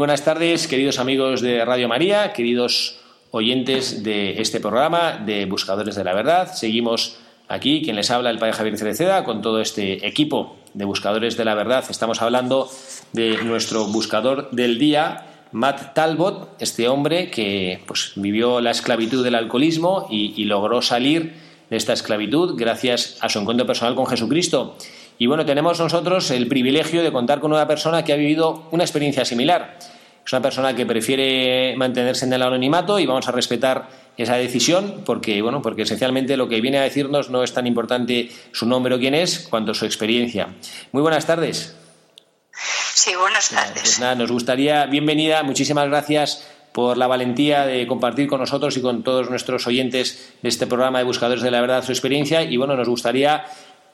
Speaker 1: buenas tardes, queridos amigos de Radio María, queridos oyentes de este programa de Buscadores de la Verdad. Seguimos aquí, quien les habla, el Padre Javier Cereceda, con todo este equipo de Buscadores de la Verdad. Estamos hablando de nuestro buscador del día, Matt Talbot, este hombre que pues, vivió la esclavitud del alcoholismo y, logró salir de esta esclavitud gracias a su encuentro personal con Jesucristo. Y bueno, tenemos nosotros el privilegio de contar con una persona que ha vivido una experiencia similar. Es una persona que prefiere mantenerse en el anonimato y vamos a respetar esa decisión porque, bueno, porque esencialmente lo que viene a decirnos no es tan importante su nombre o quién es, cuanto su experiencia. Muy buenas tardes.
Speaker 6: Sí, buenas tardes.
Speaker 1: Pues nada, nos gustaría, bienvenida, muchísimas gracias por la valentía de compartir con nosotros y con todos nuestros oyentes de este programa de Buscadores de la Verdad su experiencia y bueno, nos gustaría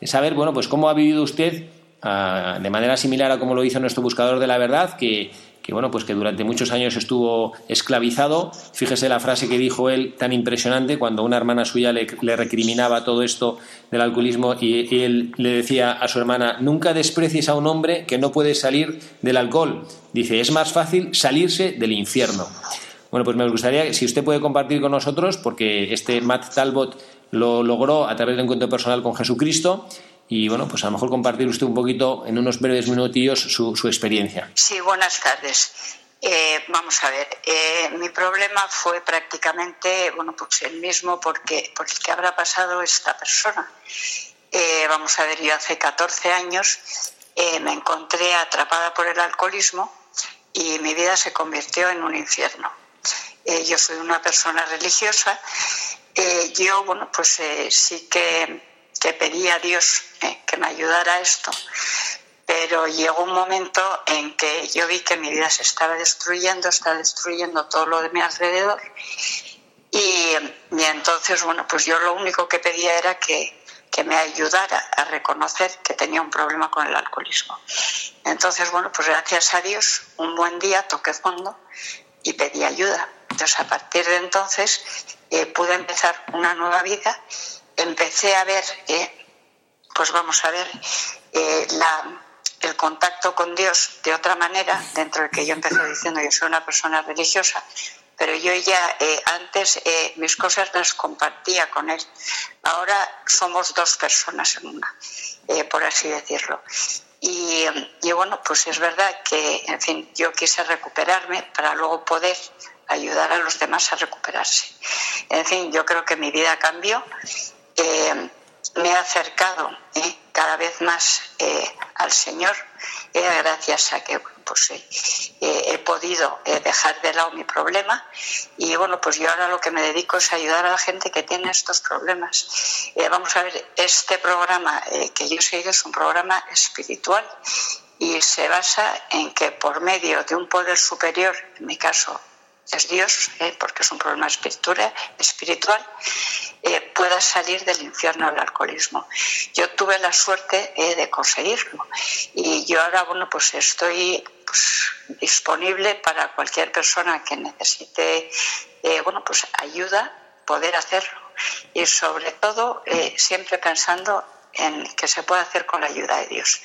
Speaker 1: saber, bueno, pues cómo ha vivido usted ah, de manera similar a como lo hizo nuestro Buscador de la Verdad, que que bueno, pues que durante muchos años estuvo esclavizado. Fíjese la frase que dijo él tan impresionante cuando una hermana suya le, recriminaba todo esto del alcoholismo y, él le decía a su hermana, nunca desprecies a un hombre que no puede salir del alcohol. Dice, es más fácil salirse del infierno. Bueno, pues me gustaría, si usted puede compartir con nosotros, porque este Matt Talbot lo logró a través del encuentro personal con Jesucristo, y bueno, pues a lo mejor compartir usted un poquito en unos breves minutillos su, su experiencia.
Speaker 6: Sí, buenas tardes. Eh, vamos a ver, eh, mi problema fue prácticamente, bueno, pues el mismo porque, por el que habrá pasado esta persona. Eh, vamos a ver, yo hace 14 años me encontré atrapada por el alcoholismo y mi vida se convirtió en un infierno. yo soy una persona religiosa. Yo, bueno, pues sí que que pedí a Dios eh, que me ayudara a esto, pero llegó un momento en que yo vi que mi vida se estaba destruyendo, estaba destruyendo todo lo de mi alrededor. Y, entonces, bueno, pues yo lo único que pedía era que, que me ayudara a reconocer que tenía un problema con el alcoholismo. Entonces, bueno, pues gracias a Dios, un buen día toqué fondo y pedí ayuda. Entonces, a partir de entonces, eh, pude empezar una nueva vida empecé a ver, eh, pues vamos a ver, eh, el contacto con Dios de otra manera, dentro de que yo empecé diciendo yo soy una persona religiosa, pero yo ya eh, antes mis cosas las compartía con Él. Ahora somos dos personas en una, por así decirlo. Y, y, bueno, pues es verdad que, en fin, yo quise recuperarme para luego poder ayudar a los demás a recuperarse. En fin, yo creo que mi vida cambió eh, me he acercado eh, cada vez más eh, al Señor gracias a que pues, he podido dejar de lado mi problema y bueno, pues yo ahora lo que me dedico es ayudar a la gente que tiene estos problemas. vamos a ver, este programa que yo sigo es un programa espiritual y se basa en que por medio de un poder superior, en mi caso es Dios, porque es un problema espiritual, eh, pueda salir del infierno del alcoholismo. Yo tuve la suerte eh, de conseguirlo y yo ahora, bueno, pues estoy pues, disponible para cualquier persona que necesite, eh, bueno, pues ayuda, poder hacerlo y sobre todo siempre pensando en que se puede hacer con la ayuda de Dios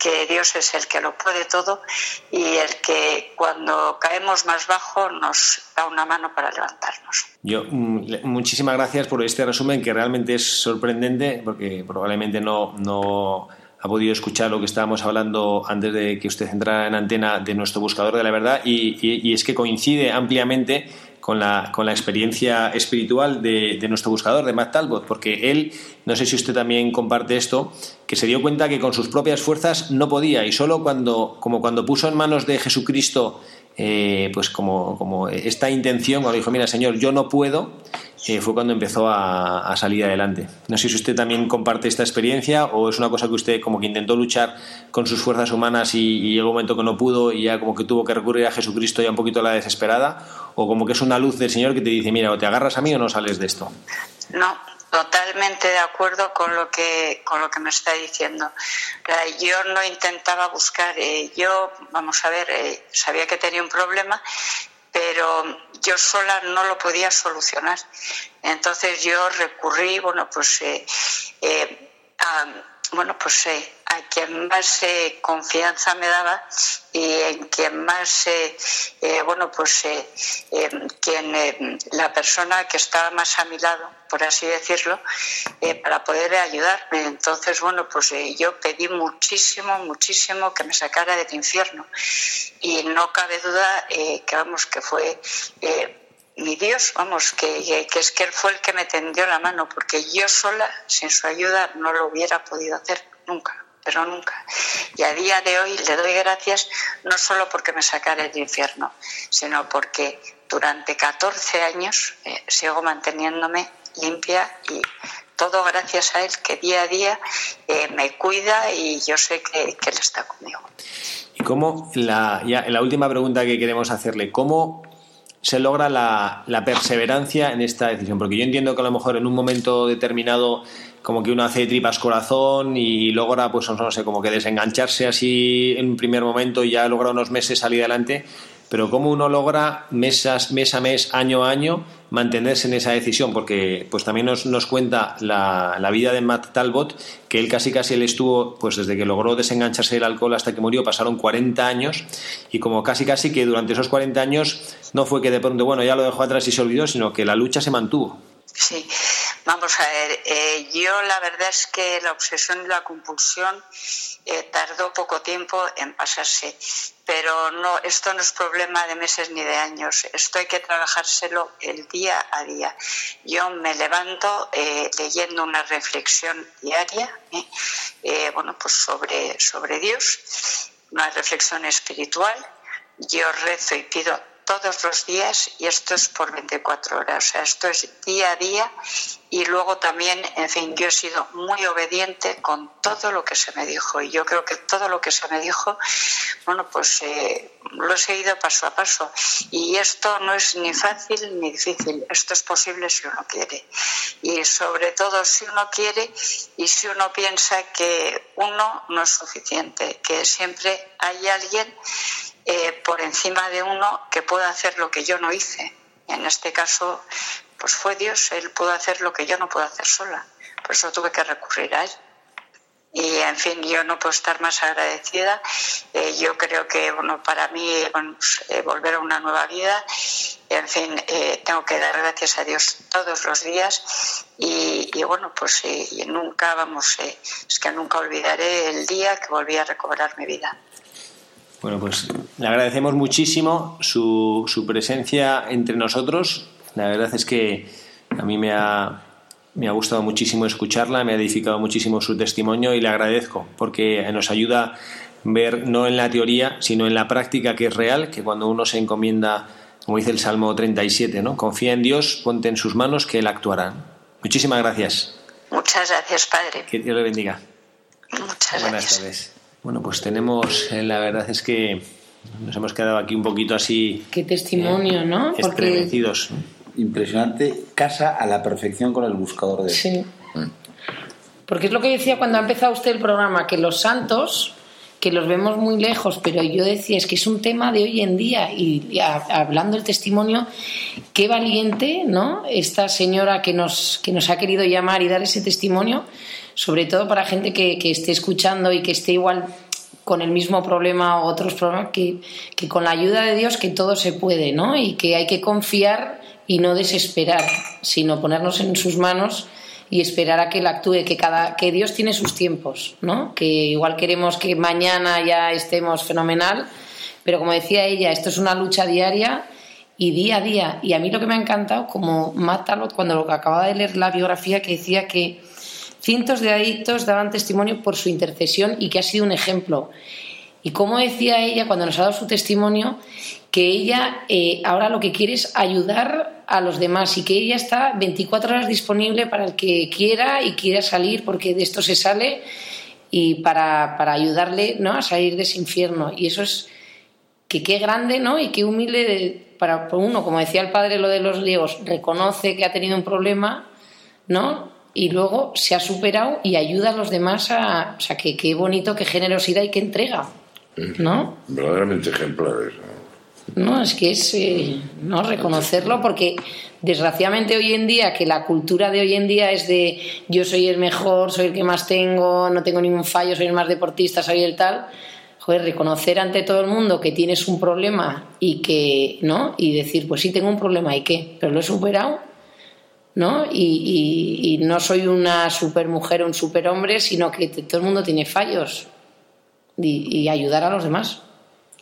Speaker 6: que Dios es el que lo puede todo y el que cuando caemos más bajo nos da una mano para levantarnos.
Speaker 1: Yo, mm, muchísimas gracias por este resumen que realmente es sorprendente porque probablemente no, no ha podido escuchar lo que estábamos hablando antes de que usted entrara en antena de nuestro buscador de la verdad y, y es que coincide ampliamente con la, con la experiencia espiritual de, de, nuestro buscador, de Matt Talbot, porque él, no sé si usted también comparte esto, que se dio cuenta que con sus propias fuerzas no podía y solo cuando, como cuando puso en manos de Jesucristo eh, pues como, como, esta intención, cuando dijo, mira Señor, yo no puedo, eh, fue cuando empezó a, salir adelante. No sé si usted también comparte esta experiencia o es una cosa que usted como que intentó luchar con sus fuerzas humanas y, y, llegó un momento que no pudo y ya como que tuvo que recurrir a Jesucristo ya un poquito a la desesperada, o como que es una luz del Señor que te dice, mira, o te agarras a mí o no sales de esto.
Speaker 6: No, totalmente de acuerdo con lo que con lo que me está diciendo. Yo no intentaba buscar, eh, yo, vamos a ver, eh, sabía que tenía un problema, pero yo sola no lo podía solucionar. Entonces yo recurrí, bueno, pues eh, a, bueno, pues eh, a quien más eh, confianza me daba y en quien más, eh, bueno, pues quien, la persona que estaba más a mi lado, por así decirlo, para poder ayudarme. Entonces, bueno, pues yo pedí muchísimo, muchísimo que me sacara del infierno. Y no cabe duda que, vamos, que fue mi Dios, vamos, que, que, es que Él fue el que me tendió la mano, porque yo sola, sin su ayuda, no lo hubiera podido hacer nunca, pero nunca. Y a día de hoy le doy gracias no solo porque me sacara del infierno, sino porque durante 14 años eh, sigo manteniéndome limpia y todo gracias a Él, que día a día eh, me cuida y yo sé que, Él está conmigo.
Speaker 1: Y cómo, la, ya, la última pregunta que queremos hacerle, ¿cómo se logra la, perseverancia en esta decisión? Porque yo entiendo que a lo mejor en un momento determinado como que uno hace tripas corazón y logra, pues no sé, como que desengancharse así en un primer momento y ya logra unos meses salir adelante, pero cómo uno logra mes a mes, año a año, mantenerse en esa decisión, porque pues también nos, nos cuenta la, la, vida de Matt Talbot, que él casi casi él estuvo, pues desde que logró desengancharse del alcohol hasta que murió, pasaron 40 años, y como casi casi que durante esos 40 años no fue que de pronto, bueno, ya lo dejó atrás y se olvidó, sino que la lucha se mantuvo.
Speaker 6: Sí, vamos a ver, eh, yo la verdad es que la obsesión y la compulsión eh, tardó poco tiempo en pasarse, pero no, esto no es problema de meses ni de años, esto hay que trabajárselo el día a día. Yo me levanto eh, leyendo una reflexión diaria, bueno, pues sobre, sobre Dios, una reflexión espiritual, yo rezo y pido todos los días y esto es por 24 horas, o sea, esto es día a día. Y luego también, en fin, yo he sido muy obediente con todo lo que se me dijo. Y yo creo que todo lo que se me dijo, bueno, pues eh, lo he seguido paso a paso. Y esto no es ni fácil ni difícil, esto es posible si uno quiere. Y sobre todo si uno quiere y si uno piensa que uno no es suficiente, que siempre hay alguien eh, por encima de uno que pueda hacer lo que yo no hice. En este caso, pues fue Dios, Él pudo hacer lo que yo no puedo hacer sola. Por eso tuve que recurrir a Él. Y en fin, yo no puedo estar más agradecida. Eh, yo creo que bueno, para mí pues, eh, volver a una nueva vida, en fin, tengo que dar gracias a Dios todos los días. Y, y bueno, pues nunca, vamos, es que nunca olvidaré el día que volví a recobrar mi vida.
Speaker 1: Bueno, pues le agradecemos muchísimo su, su presencia entre nosotros. La verdad es que a mí me ha, me ha gustado muchísimo escucharla, me ha edificado muchísimo su testimonio y le agradezco porque nos ayuda a ver no en la teoría, sino en la práctica que es real, que cuando uno se encomienda, como dice el Salmo 37, ¿no? confía en Dios, ponte en sus manos que Él actuará. Muchísimas gracias.
Speaker 6: Muchas gracias, Padre.
Speaker 1: Que Dios le bendiga.
Speaker 6: Muchas
Speaker 1: Buenas
Speaker 6: gracias.
Speaker 1: tardes. Bueno, pues tenemos, eh, la verdad es que nos hemos quedado aquí un poquito así.
Speaker 2: Qué testimonio, ¿no?
Speaker 1: Porque... Estremecidos.
Speaker 4: Impresionante, casa a la perfección con el buscador de.
Speaker 2: Sí. Porque es lo que decía cuando ha empezado usted el programa, que los santos, que los vemos muy lejos, pero yo decía, es que es un tema de hoy en día, y, y a, hablando del testimonio, qué valiente, ¿no? Esta señora que nos, que nos ha querido llamar y dar ese testimonio, sobre todo para gente que, que esté escuchando y que esté igual con el mismo problema o otros problemas, que, que, con la ayuda de Dios que todo se puede, ¿no? Y que hay que confiar y no desesperar, sino ponernos en sus manos y esperar a que él actúe, que cada que Dios tiene sus tiempos, ¿no? Que igual queremos que mañana ya estemos fenomenal, pero como decía ella, esto es una lucha diaria y día a día. Y a mí lo que me ha encantado, como Matt Talbot, cuando lo que acababa de leer la biografía, que decía que cientos de adictos daban testimonio por su intercesión y que ha sido un ejemplo. Y como decía ella cuando nos ha dado su testimonio, que ella eh, ahora lo que quiere es ayudar a los demás y que ella está 24 horas disponible para el que quiera y quiera salir, porque de esto se sale, y para, para ayudarle ¿no? a salir de ese infierno. Y eso es que qué grande ¿no? y qué humilde de, para uno, como decía el padre lo de los griegos, reconoce que ha tenido un problema, ¿no? y luego se ha superado y ayuda a los demás a. O sea, que qué bonito, qué generosidad y qué entrega. ¿No?
Speaker 3: Verdaderamente ejemplares.
Speaker 2: No, es que es eh, no reconocerlo porque desgraciadamente hoy en día, que la cultura de hoy en día es de yo soy el mejor, soy el que más tengo, no tengo ningún fallo, soy el más deportista, soy el tal. Joder, reconocer ante todo el mundo que tienes un problema y que, ¿no? Y decir, pues sí, tengo un problema y qué, pero lo he superado, ¿no? Y, no soy una supermujer o un superhombre, sino que todo el mundo tiene fallos y ayudar a los demás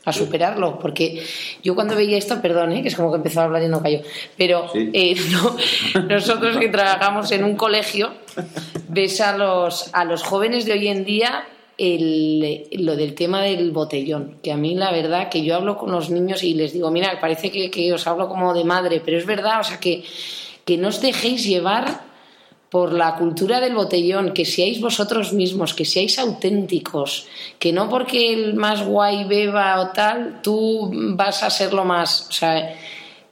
Speaker 2: a superarlo, porque yo cuando veía esto, perdón, ¿eh? que es como que empezó a hablar y no cayó, pero eh, nosotros que trabajamos en un colegio, ves a los, a los jóvenes de hoy en día el, lo del tema del botellón, que a mí la verdad que yo hablo con los niños y les digo, mira, parece que, que os hablo como de madre, pero es verdad, o sea, que, que no os dejéis llevar por la cultura del botellón, que seáis vosotros mismos, que seáis auténticos, que no porque el más guay beba o tal, tú vas a ser lo más. O sea,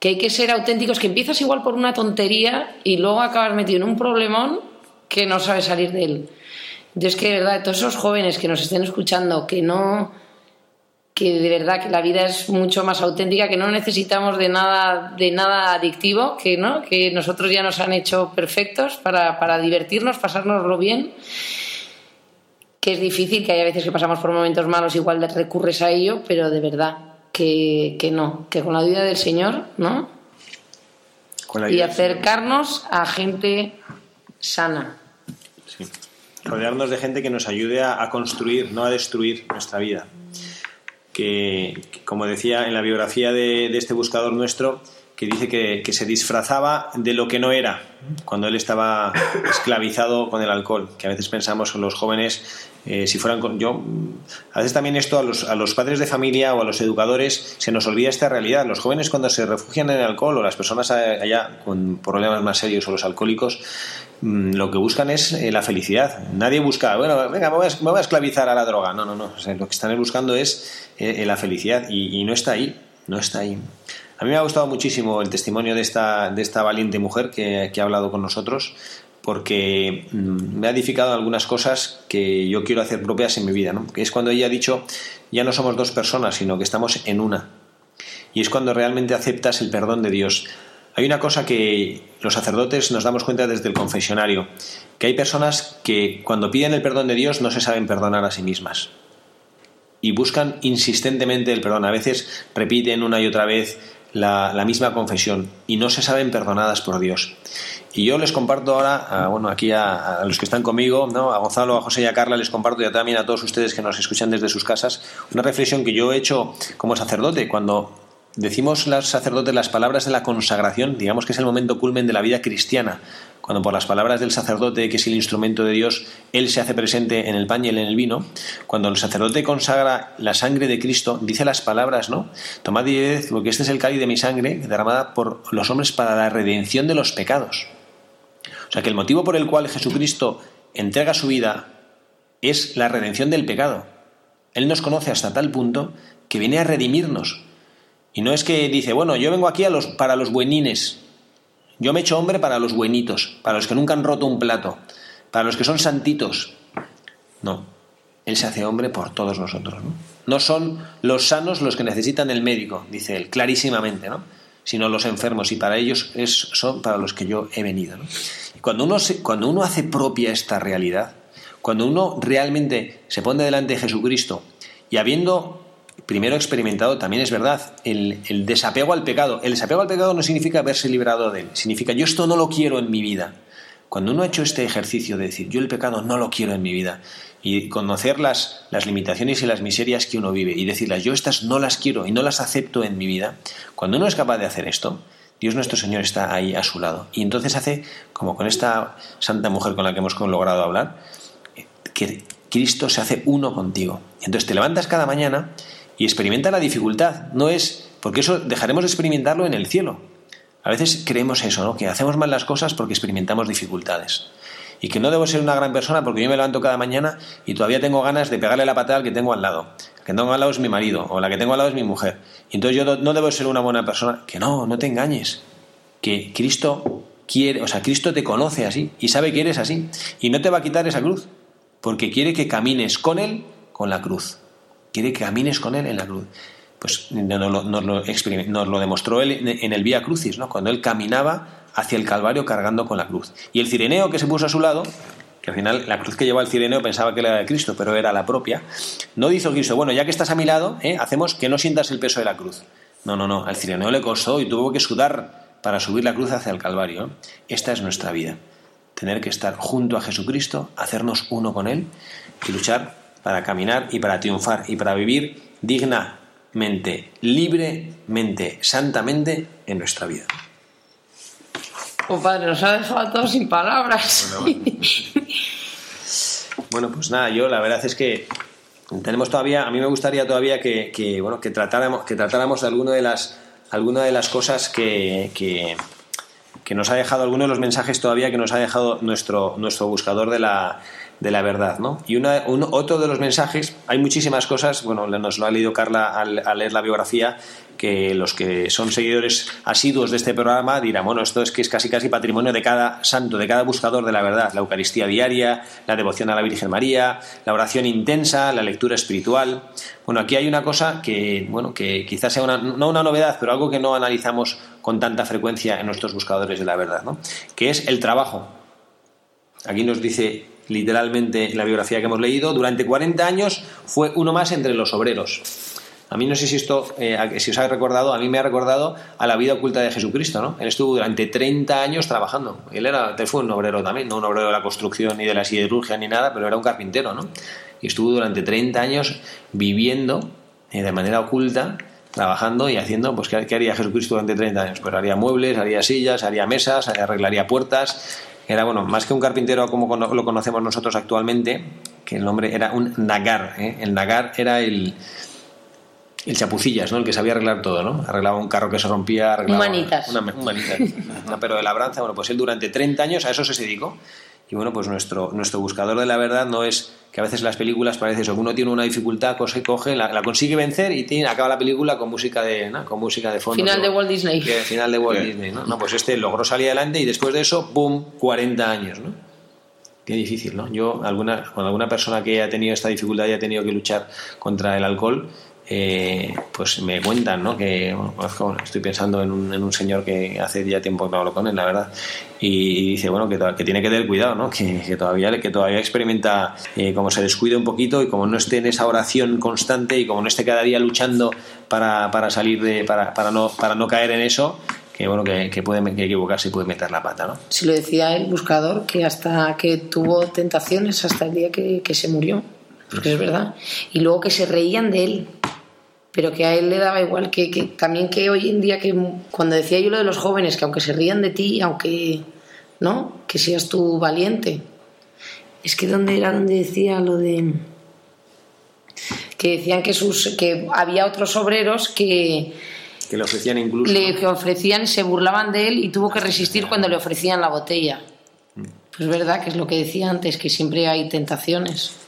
Speaker 2: que hay que ser auténticos, que empiezas igual por una tontería y luego acabas metido en un problemón que no sabes salir de él. Entonces, que de verdad, todos esos jóvenes que nos estén escuchando, que no que de verdad que la vida es mucho más auténtica, que no necesitamos de nada, de nada adictivo, que no, que nosotros ya nos han hecho perfectos para, para divertirnos, pasárnoslo bien, que es difícil, que hay veces que pasamos por momentos malos, igual recurres a ello, pero de verdad que, que no, que con la ayuda del Señor, ¿no? y acercarnos a gente sana.
Speaker 1: Sí. Rodearnos de gente que nos ayude a, a construir, no a destruir nuestra vida que, como decía en la biografía de, este buscador nuestro, que dice que, se disfrazaba de lo que no era cuando él estaba esclavizado con el alcohol, que a veces pensamos en los jóvenes, eh, si fueran con yo, a veces también esto a los, a los padres de familia o a los educadores se nos olvida esta realidad. Los jóvenes cuando se refugian en el alcohol o las personas allá con problemas más serios o los alcohólicos, lo que buscan es eh, la felicidad. Nadie busca, bueno, venga, me voy, a, esclavizar a la droga. No, no, no. lo que están buscando es eh, eh, la felicidad y, no está ahí. No está ahí. A mí me ha gustado muchísimo el testimonio de esta, de esta valiente mujer que, ha hablado con nosotros porque mm, me ha edificado algunas cosas que yo quiero hacer propias en mi vida, ¿no? que es cuando ella ha dicho, ya no somos dos personas, sino que estamos en una. Y es cuando realmente aceptas el perdón de Dios. Hay una cosa que los sacerdotes nos damos cuenta desde el confesionario, que hay personas que cuando piden el perdón de Dios no se saben perdonar a sí mismas y buscan insistentemente el perdón. A veces repiten una y otra vez la, misma confesión y no se saben perdonadas por Dios. Y yo les comparto ahora, bueno, aquí a, los que están conmigo, ¿no? a Gonzalo, a José y a Carla, les comparto y también a todos ustedes que nos escuchan desde sus casas, una reflexión que yo he hecho como sacerdote cuando Decimos los sacerdotes las palabras de la consagración, digamos que es el momento culmen de la vida cristiana, cuando por las palabras del sacerdote, que es el instrumento de Dios, Él se hace presente en el pan y en el vino, cuando el sacerdote consagra la sangre de Cristo, dice las palabras, ¿no? Tomad y porque este es el cáliz de mi sangre, derramada por los hombres para la redención de los pecados. O sea que el motivo por el cual Jesucristo entrega su vida es la redención del pecado. Él nos conoce hasta tal punto que viene a redimirnos, y no es que dice, bueno, yo vengo aquí para los buenines. Yo me echo hombre para los buenitos, para los que nunca han roto un plato, para los que son santitos. No, Él se hace hombre por todos nosotros. ¿no? no son los sanos los que necesitan el médico, dice Él, clarísimamente, ¿no? sino los enfermos, y para ellos es, son para los que yo he venido. ¿no? cuando, uno cuando uno hace propia esta realidad, cuando uno realmente se pone delante de Jesucristo y habiendo primero experimentado, también es verdad, el, desapego al pecado. El desapego al pecado no significa haberse librado de él, significa yo esto no lo quiero en mi vida. Cuando uno ha hecho este ejercicio de decir yo el pecado no lo quiero en mi vida y conocer las, las limitaciones y las miserias que uno vive y decirlas yo estas no las quiero y no las acepto en mi vida, cuando uno es capaz de hacer esto, Dios nuestro Señor está ahí a su lado. Y entonces hace, como con esta santa mujer con la que hemos logrado hablar, que Cristo se hace uno contigo. Entonces te levantas cada mañana y experimenta la dificultad. No es, porque eso dejaremos de experimentarlo en el cielo. A veces creemos eso, ¿no? Que hacemos mal las cosas porque experimentamos dificultades. Y que no debo ser una gran persona porque yo me levanto cada mañana y todavía tengo ganas de pegarle la patada al que tengo al lado. Que tengo al lado es mi marido o la que tengo al lado es mi mujer. Y entonces yo no debo ser una buena persona. Que no, no te engañes. Que Cristo quiere, o sea, Cristo te conoce así y sabe que eres así. Y no te va a quitar esa cruz. Porque quiere que camines con Él con la cruz quiere que camines con Él en la cruz. pues nos lo, demostró él en en el Vía Crucis, ¿no? cuando él caminaba hacia el Calvario cargando con la cruz. Y el cireneo que se puso a su lado, que al final la cruz que llevaba el cireneo pensaba que era de Cristo, pero era la propia, no dijo Cristo, bueno, ya que estás a mi lado, ¿eh? hacemos que no sientas el peso de la cruz. No, no, no, al cireneo le costó y tuvo que sudar para subir la cruz hacia el Calvario. Esta es nuestra vida, tener que estar junto a Jesucristo, hacernos uno con Él y luchar para caminar y para triunfar y para vivir dignamente, libremente, santamente en nuestra vida.
Speaker 2: Oh, padre, nos ha dejado a todos sin palabras.
Speaker 1: Bueno, pues nada, yo la verdad es que tenemos todavía, a mí me gustaría todavía que, que, bueno, que tratáramos, que tratáramos de alguna de las, alguna de las cosas que, que, que nos ha dejado, algunos de los mensajes todavía que nos ha dejado nuestro, nuestro buscador de la, de la verdad, ¿no? Y una, un- otro de los mensajes, hay muchísimas cosas, bueno, nos lo ha leído Carla al, al leer la biografía, que los que son seguidores asiduos de este programa dirán, bueno, esto es que es casi casi patrimonio de cada santo, de cada buscador de la verdad, la Eucaristía diaria, la devoción a la Virgen María, la oración intensa, la lectura espiritual. Bueno, aquí hay una cosa que, bueno, que quizás sea una, no una novedad, pero algo que no analizamos con tanta frecuencia en nuestros buscadores de la verdad, ¿no? Que es el trabajo. Aquí nos dice literalmente la biografía que hemos leído, durante 40 años fue uno más entre los obreros. A mí no sé si esto, eh, si os ha recordado, a mí me ha recordado a la vida oculta de Jesucristo, ¿no? Él estuvo durante 30 años trabajando. Él era, fue un obrero también, no un obrero de la construcción ni de la siderurgia ni nada, pero era un carpintero, ¿no? Y estuvo durante 30 años viviendo eh, de manera oculta, trabajando y haciendo, pues, ¿qué, qué haría Jesucristo durante 30 años? Pues haría muebles, haría sillas, haría mesas, arreglaría puertas. Era, bueno, más que un carpintero como lo conocemos nosotros actualmente, que el nombre era un nagar. ¿eh? El nagar era el, el chapucillas, ¿no? El que sabía arreglar todo, ¿no? Arreglaba un carro que se rompía, arreglaba...
Speaker 2: Un manitas.
Speaker 1: Una, un manitas. Una pero de labranza. Bueno, pues él durante 30 años a eso se dedicó. Y bueno, pues nuestro, nuestro buscador de la verdad no es que a veces las películas parece eso, que uno tiene una dificultad, coge, coge la, la consigue vencer y tiene, acaba la película con música de, ¿no? con música de fondo.
Speaker 2: Final de. Walt Disney.
Speaker 1: Que- Final de Walt Disney, ¿no? No, pues este logró salir adelante y después de eso, ¡pum!, 40 años, ¿no? Qué difícil, ¿no? Yo, alguna, con alguna persona que haya tenido esta dificultad y ha tenido que luchar contra el alcohol, eh, pues me cuentan, ¿no? Que bueno, pues, estoy pensando en un, en un señor que hace ya tiempo que no hablo con él, la verdad, y, dice, bueno, que, to- que tiene que tener cuidado, ¿no? Que, que todavía, que todavía experimenta, eh, como se descuide un poquito y como no esté en esa oración constante y como no esté cada día luchando para, para salir de, para, para, no, para no caer en eso, que bueno, que, que puede que equivocarse y puede meter la pata, ¿no?
Speaker 2: Se lo decía el buscador que hasta que tuvo tentaciones hasta el día que, que se murió, porque es verdad. Y luego que se reían de él, pero que a él le daba igual, que, que también que hoy en día, que cuando decía yo lo de los jóvenes, que aunque se rían de ti, aunque, ¿no? Que seas tú valiente. Es que donde era donde decía lo de que decían que sus que había otros obreros que
Speaker 1: Que le ofrecían incluso.
Speaker 2: le que ofrecían se burlaban de él y tuvo que resistir cuando le ofrecían la botella. Pues verdad que es lo que decía antes, que siempre hay tentaciones.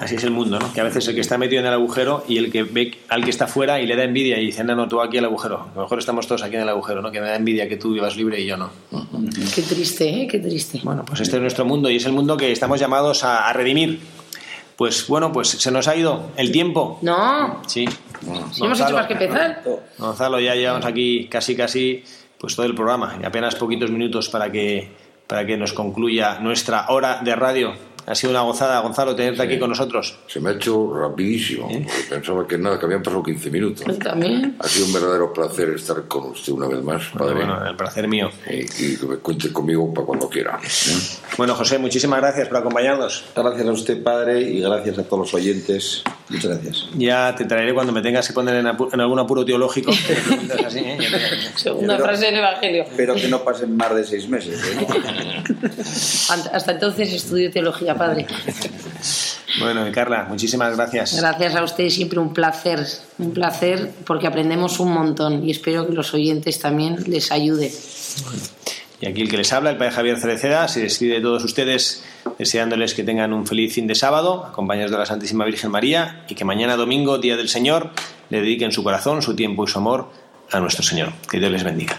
Speaker 1: Así es el mundo, ¿no? Que a veces el que está metido en el agujero y el que ve al que está fuera y le da envidia y dice, no, no, tú aquí al agujero. A lo mejor estamos todos aquí en el agujero, ¿no? Que me da envidia que tú vivas libre y yo no.
Speaker 2: Qué triste, ¿eh? Qué triste.
Speaker 1: Bueno, pues este es nuestro mundo y es el mundo que estamos llamados a, a redimir. Pues bueno, pues se nos ha ido el tiempo.
Speaker 2: No,
Speaker 1: Sí.
Speaker 2: si hemos hecho más que empezar.
Speaker 1: Gonzalo, ya llevamos aquí casi casi pues todo el programa y apenas poquitos minutos para que para que nos concluya nuestra hora de radio. Ha sido una gozada, Gonzalo, tenerte aquí con nosotros.
Speaker 3: Se me ha hecho rapidísimo, porque pensaba que nada, que habían pasado 15 minutos.
Speaker 2: También.
Speaker 3: Ha sido un verdadero placer estar con usted una vez más, padre.
Speaker 1: Bueno, el placer mío.
Speaker 3: Y, y que me cuente conmigo para cuando quiera. ¿eh?
Speaker 1: Bueno, José, muchísimas gracias por acompañarnos.
Speaker 4: Gracias a usted, padre, y gracias a todos los oyentes. Muchas gracias.
Speaker 1: Ya te traeré cuando me tengas que poner en, apu- en algún apuro teológico. así, ¿eh? Ya te-
Speaker 2: Segunda
Speaker 4: Pero-
Speaker 2: frase del Evangelio.
Speaker 4: Pero que no pasen más de seis meses. ¿eh?
Speaker 2: Hasta entonces estudio teología, padre.
Speaker 1: Bueno, Carla, muchísimas gracias.
Speaker 2: Gracias a ustedes, siempre un placer, un placer porque aprendemos un montón y espero que los oyentes también les ayude.
Speaker 1: Y aquí el que les habla, el padre Javier Cereceda, se despide de todos ustedes deseándoles que tengan un feliz fin de sábado, acompañados de la Santísima Virgen María, y que mañana domingo, Día del Señor, le dediquen su corazón, su tiempo y su amor a nuestro Señor. Que Dios les bendiga.